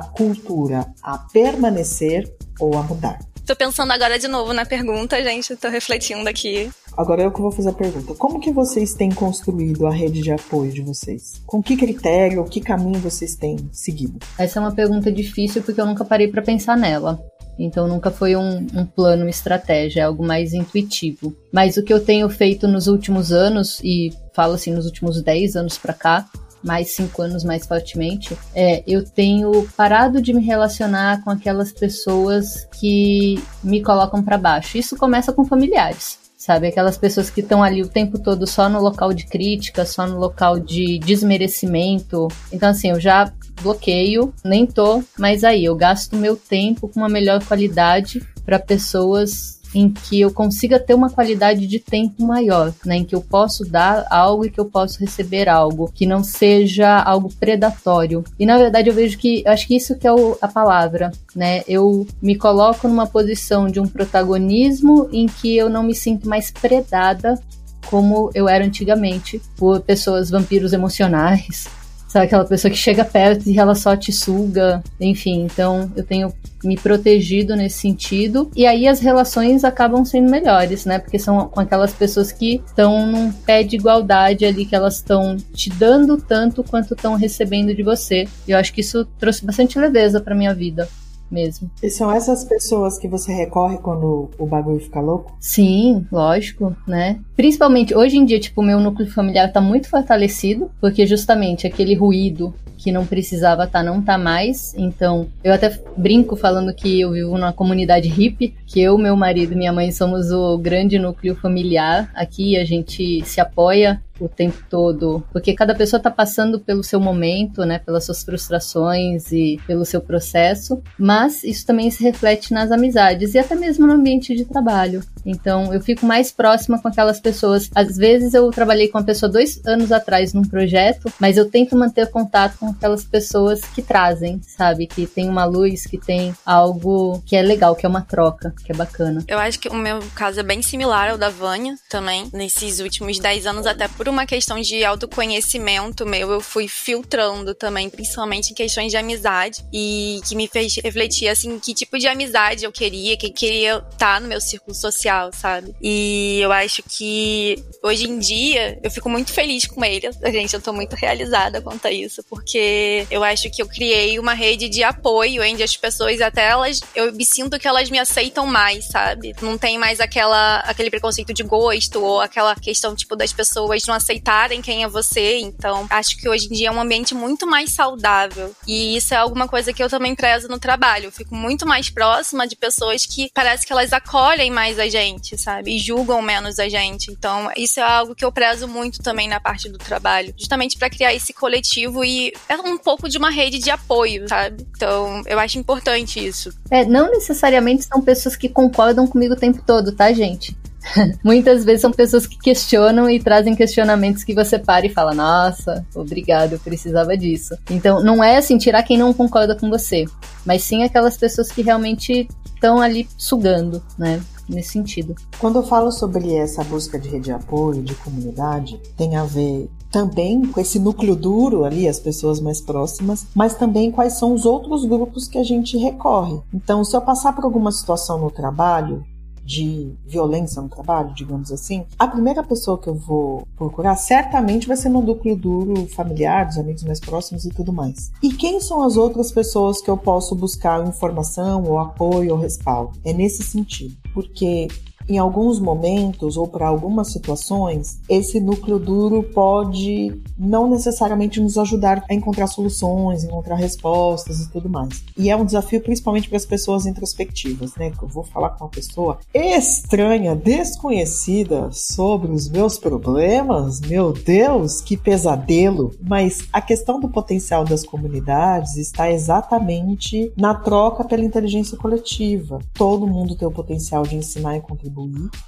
cultura a permanecer ou a mudar. Tô pensando agora de novo na pergunta, gente, tô refletindo aqui. Agora eu que vou fazer a pergunta. Como que vocês têm construído a rede de apoio de vocês? Com que critério, ou que caminho vocês têm seguido? Essa é uma pergunta difícil porque eu nunca parei para pensar nela. Então nunca foi um, um plano, uma estratégia, é algo mais intuitivo. Mas o que eu tenho feito nos últimos anos, e falo assim, nos últimos 10 anos para cá, mais cinco anos mais fortemente, é, eu tenho parado de me relacionar com aquelas pessoas que me colocam para baixo. Isso começa com familiares sabe? Aquelas pessoas que estão ali o tempo todo só no local de crítica, só no local de desmerecimento. Então, assim, eu já bloqueio, nem tô mais aí. Eu gasto meu tempo com uma melhor qualidade para pessoas em que eu consiga ter uma qualidade de tempo maior, né? Em que eu posso dar algo e que eu posso receber algo, que não seja algo predatório. E na verdade eu vejo que, eu acho que isso que é o, a palavra, né? Eu me coloco numa posição de um protagonismo em que eu não me sinto mais predada como eu era antigamente por pessoas vampiros emocionais Sabe, aquela pessoa que chega perto e ela só te suga, enfim. Então, eu tenho me protegido nesse sentido. E aí as relações acabam sendo melhores, né? Porque são com aquelas pessoas que estão num pé de igualdade ali, que elas estão te dando tanto quanto estão recebendo de você. E eu acho que isso trouxe bastante leveza para minha vida mesmo. E são essas pessoas que você recorre quando o bagulho fica louco? Sim, lógico, né? Principalmente hoje em dia, tipo, o meu núcleo familiar tá muito fortalecido, porque justamente aquele ruído que não precisava estar tá, não tá mais. Então, eu até brinco falando que eu vivo numa comunidade hippie, que eu, meu marido e minha mãe somos o grande núcleo familiar aqui, a gente se apoia o tempo todo, porque cada pessoa está passando pelo seu momento, né, pelas suas frustrações e pelo seu processo, mas isso também se reflete nas amizades e até mesmo no ambiente de trabalho. Então, eu fico mais próxima com aquelas pessoas. Às vezes eu trabalhei com uma pessoa dois anos atrás num projeto, mas eu tento manter contato com aquelas pessoas que trazem, sabe, que tem uma luz, que tem algo que é legal, que é uma troca, que é bacana. Eu acho que o meu caso é bem similar ao da Vânia também, nesses últimos dez anos, até por uma questão de autoconhecimento meu, eu fui filtrando também, principalmente em questões de amizade, e que me fez refletir, assim, que tipo de amizade eu queria, que queria estar no meu círculo social, sabe? E eu acho que hoje em dia eu fico muito feliz com ele, gente, eu tô muito realizada quanto a isso, porque eu acho que eu criei uma rede de apoio onde as pessoas até elas, eu me sinto que elas me aceitam mais, sabe? Não tem mais aquela aquele preconceito de gosto ou aquela questão tipo das pessoas não aceitarem quem é você. Então, acho que hoje em dia é um ambiente muito mais saudável. E isso é alguma coisa que eu também prezo no trabalho. Eu fico muito mais próxima de pessoas que parece que elas acolhem mais a gente, sabe? E julgam menos a gente. Então, isso é algo que eu prezo muito também na parte do trabalho. Justamente para criar esse coletivo e é um pouco de uma rede de apoio, sabe? Então, eu acho importante isso. É, não necessariamente são pessoas que concordam comigo o tempo todo, tá, gente? Muitas vezes são pessoas que questionam e trazem questionamentos que você para e fala: Nossa, obrigado, eu precisava disso. Então, não é assim tirar quem não concorda com você, mas sim aquelas pessoas que realmente estão ali sugando, né? Nesse sentido. Quando eu falo sobre essa busca de rede de apoio, de comunidade, tem a ver também com esse núcleo duro ali, as pessoas mais próximas, mas também quais são os outros grupos que a gente recorre. Então, se eu passar por alguma situação no trabalho, de violência no trabalho, digamos assim, a primeira pessoa que eu vou procurar certamente vai ser no núcleo duro familiar, dos amigos mais próximos e tudo mais. E quem são as outras pessoas que eu posso buscar informação ou apoio ou respaldo? É nesse sentido, porque em alguns momentos ou para algumas situações, esse núcleo duro pode não necessariamente nos ajudar a encontrar soluções, encontrar respostas e tudo mais. E é um desafio principalmente para as pessoas introspectivas, né? Que eu vou falar com uma pessoa estranha, desconhecida sobre os meus problemas. Meu Deus, que pesadelo! Mas a questão do potencial das comunidades está exatamente na troca pela inteligência coletiva. Todo mundo tem o potencial de ensinar e contribuir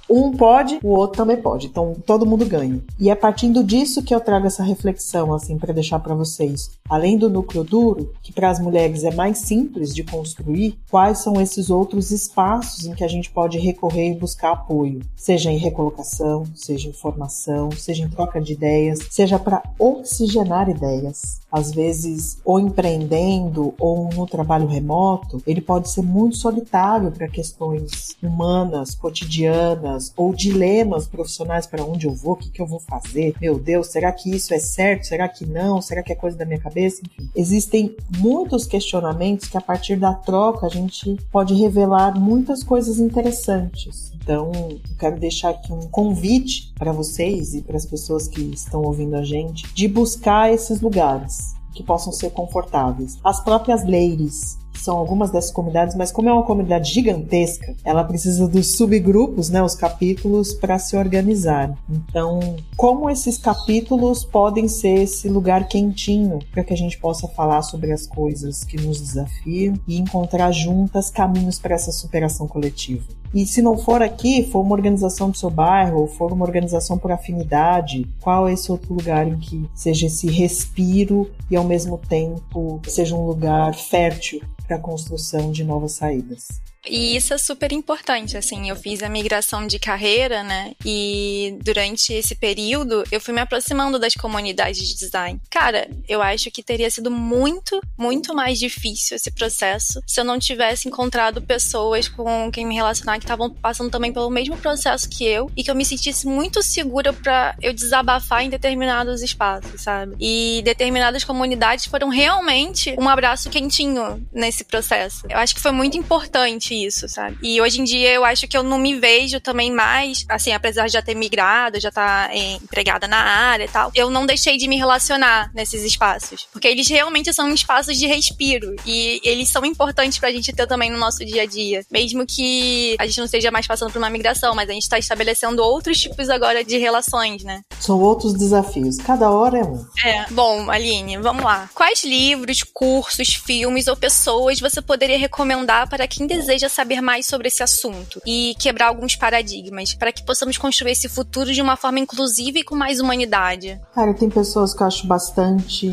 Um pode, o outro também pode. Então todo mundo ganha. E é partindo disso que eu trago essa reflexão assim para deixar para vocês. Além do núcleo duro, que para as mulheres é mais simples de construir, quais são esses outros espaços em que a gente pode recorrer e buscar apoio, seja em recolocação, seja em formação, seja em troca de ideias, seja para oxigenar ideias. Às vezes, ou empreendendo ou no trabalho remoto, ele pode ser muito solitário para questões humanas, cotidianas ou dilemas profissionais para onde eu vou, o que, que eu vou fazer, meu Deus, será que isso é certo? Será que não? Será que é coisa da minha cabeça? Enfim, existem muitos questionamentos que a partir da troca a gente pode revelar muitas coisas interessantes. Então, quero deixar aqui um convite para vocês e para as pessoas que estão ouvindo a gente de buscar esses lugares que possam ser confortáveis. As próprias ladies são algumas dessas comunidades, mas como é uma comunidade gigantesca, ela precisa dos subgrupos, né, os capítulos, para se organizar. Então, como esses capítulos podem ser esse lugar quentinho para que a gente possa falar sobre as coisas que nos desafiam e encontrar juntas caminhos para essa superação coletiva? E se não for aqui, for uma organização do seu bairro, ou for uma organização por afinidade, qual é esse outro lugar em que seja esse respiro e ao mesmo tempo seja um lugar fértil para a construção de novas saídas? E isso é super importante, assim, eu fiz a migração de carreira, né? E durante esse período eu fui me aproximando das comunidades de design. Cara, eu acho que teria sido muito, muito mais difícil esse processo se eu não tivesse encontrado pessoas com quem me relacionar que estavam passando também pelo mesmo processo que eu e que eu me sentisse muito segura para eu desabafar em determinados espaços, sabe? E determinadas comunidades foram realmente um abraço quentinho nesse processo. Eu acho que foi muito importante isso, sabe? E hoje em dia eu acho que eu não me vejo também mais, assim, apesar de já ter migrado, já estar tá empregada na área e tal, eu não deixei de me relacionar nesses espaços. Porque eles realmente são espaços de respiro. E eles são importantes pra gente ter também no nosso dia a dia. Mesmo que a gente não esteja mais passando por uma migração, mas a gente tá estabelecendo outros tipos agora de relações, né? São outros desafios. Cada hora é um. É. Bom, Aline, vamos lá. Quais livros, cursos, filmes ou pessoas você poderia recomendar para quem deseja saber mais sobre esse assunto e quebrar alguns paradigmas para que possamos construir esse futuro de uma forma inclusiva e com mais humanidade. Cara, tem pessoas que eu acho bastante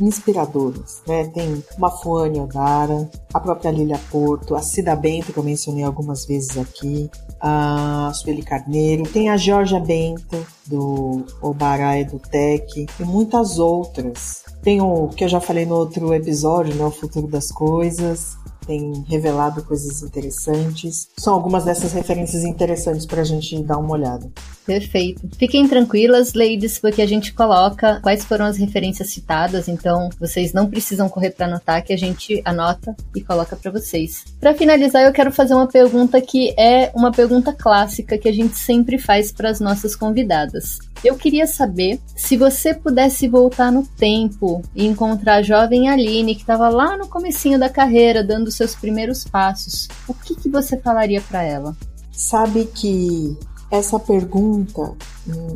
inspiradoras, né? Tem Mafuane Odara, a própria Lilia Porto, a Cida Bento, que eu mencionei algumas vezes aqui, a Sueli Carneiro, tem a Georgia Bento, do Obarai do Tech, e muitas outras. Tem o que eu já falei no outro episódio, né? O Futuro das Coisas tem revelado coisas interessantes. São algumas dessas referências interessantes para a gente dar uma olhada. Perfeito. Fiquem tranquilas, ladies, porque a gente coloca quais foram as referências citadas, então vocês não precisam correr para anotar, que a gente anota e coloca para vocês. Para finalizar, eu quero fazer uma pergunta que é uma pergunta clássica que a gente sempre faz para as nossas convidadas. Eu queria saber se você pudesse voltar no tempo e encontrar a jovem Aline que estava lá no comecinho da carreira, dando seus primeiros passos, o que, que você falaria para ela? Sabe que essa pergunta,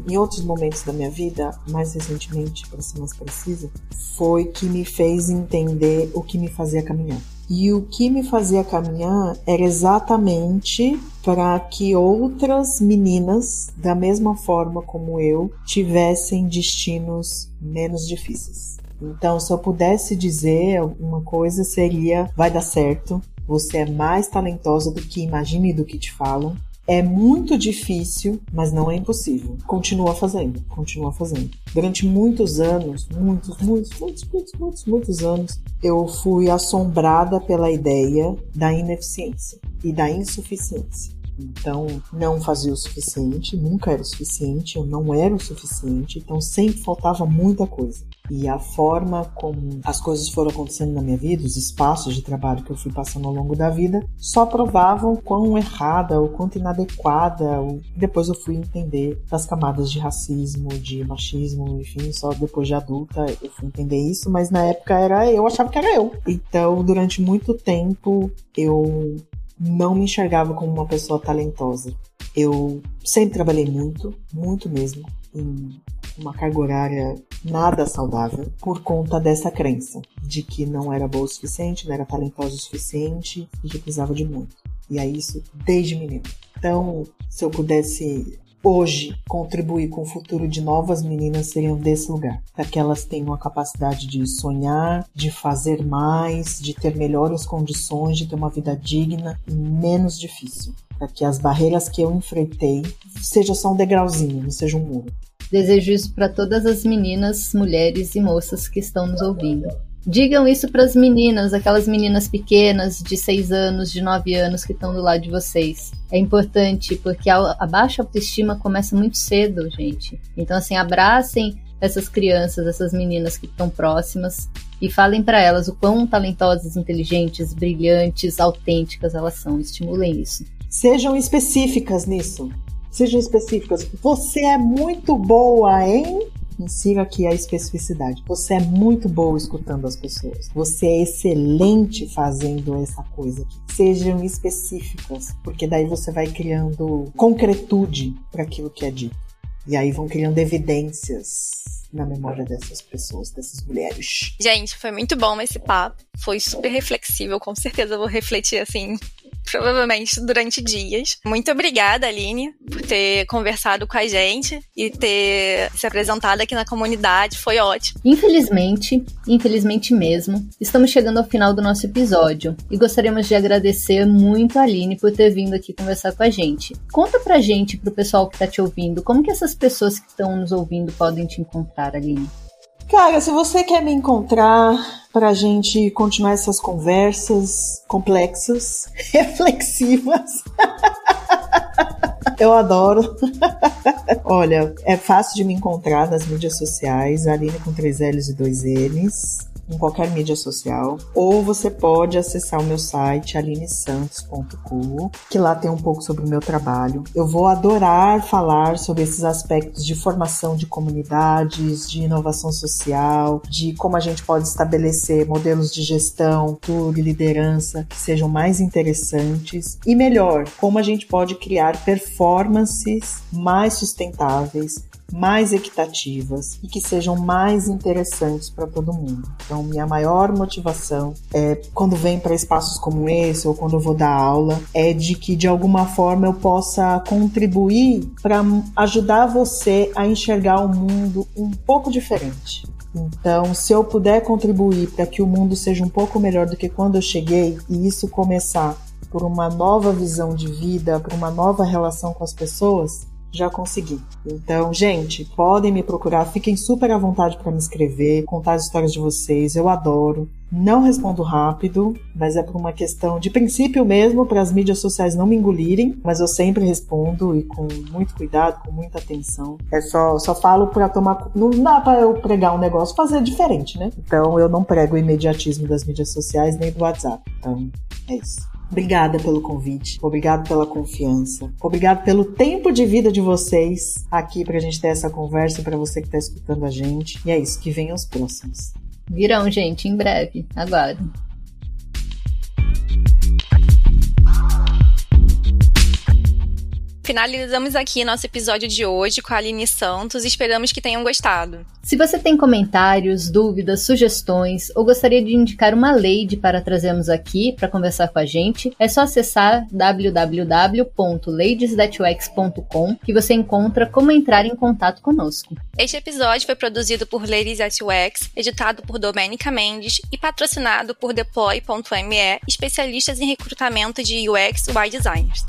em outros momentos da minha vida, mais recentemente, para ser mais precisa, foi que me fez entender o que me fazia caminhar. E o que me fazia caminhar era exatamente para que outras meninas, da mesma forma como eu, tivessem destinos menos difíceis. Então, se eu pudesse dizer uma coisa, seria: vai dar certo, você é mais talentosa do que imagine e do que te falam. É muito difícil, mas não é impossível. Continua fazendo, continua fazendo. Durante muitos anos, muitos, muitos, muitos, muitos, muitos, muitos anos, eu fui assombrada pela ideia da ineficiência e da insuficiência. Então, não fazia o suficiente, nunca era o suficiente, eu não era o suficiente, então sempre faltava muita coisa. E a forma como as coisas foram acontecendo na minha vida, os espaços de trabalho que eu fui passando ao longo da vida, só provavam quão errada, o quanto inadequada. Ou... Depois eu fui entender das camadas de racismo, de machismo, enfim, só depois de adulta eu fui entender isso, mas na época era eu achava que era eu. Então, durante muito tempo eu não me enxergava como uma pessoa talentosa. Eu sempre trabalhei muito, muito mesmo, em uma carga horária nada saudável por conta dessa crença de que não era boa o suficiente, não era talentosa o suficiente e que precisava de muito. E é isso desde menino. Então, se eu pudesse hoje contribuir com o futuro de novas meninas seriam desse lugar, para que elas tenham a capacidade de sonhar, de fazer mais, de ter melhores condições, de ter uma vida digna e menos difícil, para que as barreiras que eu enfrentei seja só um degrauzinho, não seja um muro. Desejo isso para todas as meninas, mulheres e moças que estão nos ouvindo. Digam isso para as meninas, aquelas meninas pequenas de 6 anos, de 9 anos que estão do lado de vocês. É importante porque a, a baixa autoestima começa muito cedo, gente. Então, assim, abracem essas crianças, essas meninas que estão próximas e falem para elas o quão talentosas, inteligentes, brilhantes, autênticas elas são. Estimulem isso. Sejam específicas nisso. Sejam específicas. Você é muito boa em Insira aqui a especificidade. Você é muito boa escutando as pessoas. Você é excelente fazendo essa coisa aqui. Sejam específicas, porque daí você vai criando concretude para aquilo que é dito. E aí vão criando evidências na memória dessas pessoas, dessas mulheres. Gente, foi muito bom esse papo. Foi super reflexível, com certeza vou refletir assim provavelmente durante dias. Muito obrigada, Aline, por ter conversado com a gente e ter se apresentado aqui na comunidade. Foi ótimo. Infelizmente, infelizmente mesmo, estamos chegando ao final do nosso episódio e gostaríamos de agradecer muito a Aline por ter vindo aqui conversar com a gente. Conta pra gente, pro pessoal que tá te ouvindo, como que essas pessoas que estão nos ouvindo podem te encontrar, Aline? Cara, se você quer me encontrar para a gente continuar essas conversas complexas, reflexivas. Eu adoro. Olha, é fácil de me encontrar nas mídias sociais, Aline com três L's e dois N's em qualquer mídia social, ou você pode acessar o meu site alinesantos.com, que lá tem um pouco sobre o meu trabalho. Eu vou adorar falar sobre esses aspectos de formação de comunidades, de inovação social, de como a gente pode estabelecer modelos de gestão, tour e liderança que sejam mais interessantes e melhor, como a gente pode criar performances mais sustentáveis, mais equitativas e que sejam mais interessantes para todo mundo. Então, minha maior motivação é quando vem para espaços como esse ou quando eu vou dar aula é de que de alguma forma eu possa contribuir para ajudar você a enxergar o mundo um pouco diferente. Então, se eu puder contribuir para que o mundo seja um pouco melhor do que quando eu cheguei e isso começar por uma nova visão de vida, por uma nova relação com as pessoas, já consegui. Então, gente, podem me procurar, fiquem super à vontade para me escrever, contar as histórias de vocês, eu adoro. Não respondo rápido, mas é por uma questão de princípio mesmo, para as mídias sociais não me engolirem, mas eu sempre respondo e com muito cuidado, com muita atenção. É só, só falo para tomar. Não dá para eu pregar um negócio, fazer diferente, né? Então eu não prego o imediatismo das mídias sociais nem do WhatsApp. Então, é isso. Obrigada pelo convite, obrigado pela confiança, obrigado pelo tempo de vida de vocês aqui para a gente ter essa conversa para você que está escutando a gente. E é isso, que venham os próximos. Virão, gente, em breve. Aguardem. Finalizamos aqui nosso episódio de hoje com a Aline Santos e esperamos que tenham gostado. Se você tem comentários, dúvidas, sugestões ou gostaria de indicar uma lady para trazermos aqui para conversar com a gente, é só acessar www.ladiesthatux.com que você encontra como entrar em contato conosco. Este episódio foi produzido por Ladies at UX, editado por Domenica Mendes e patrocinado por Deploy.me, especialistas em recrutamento de UX UI designers.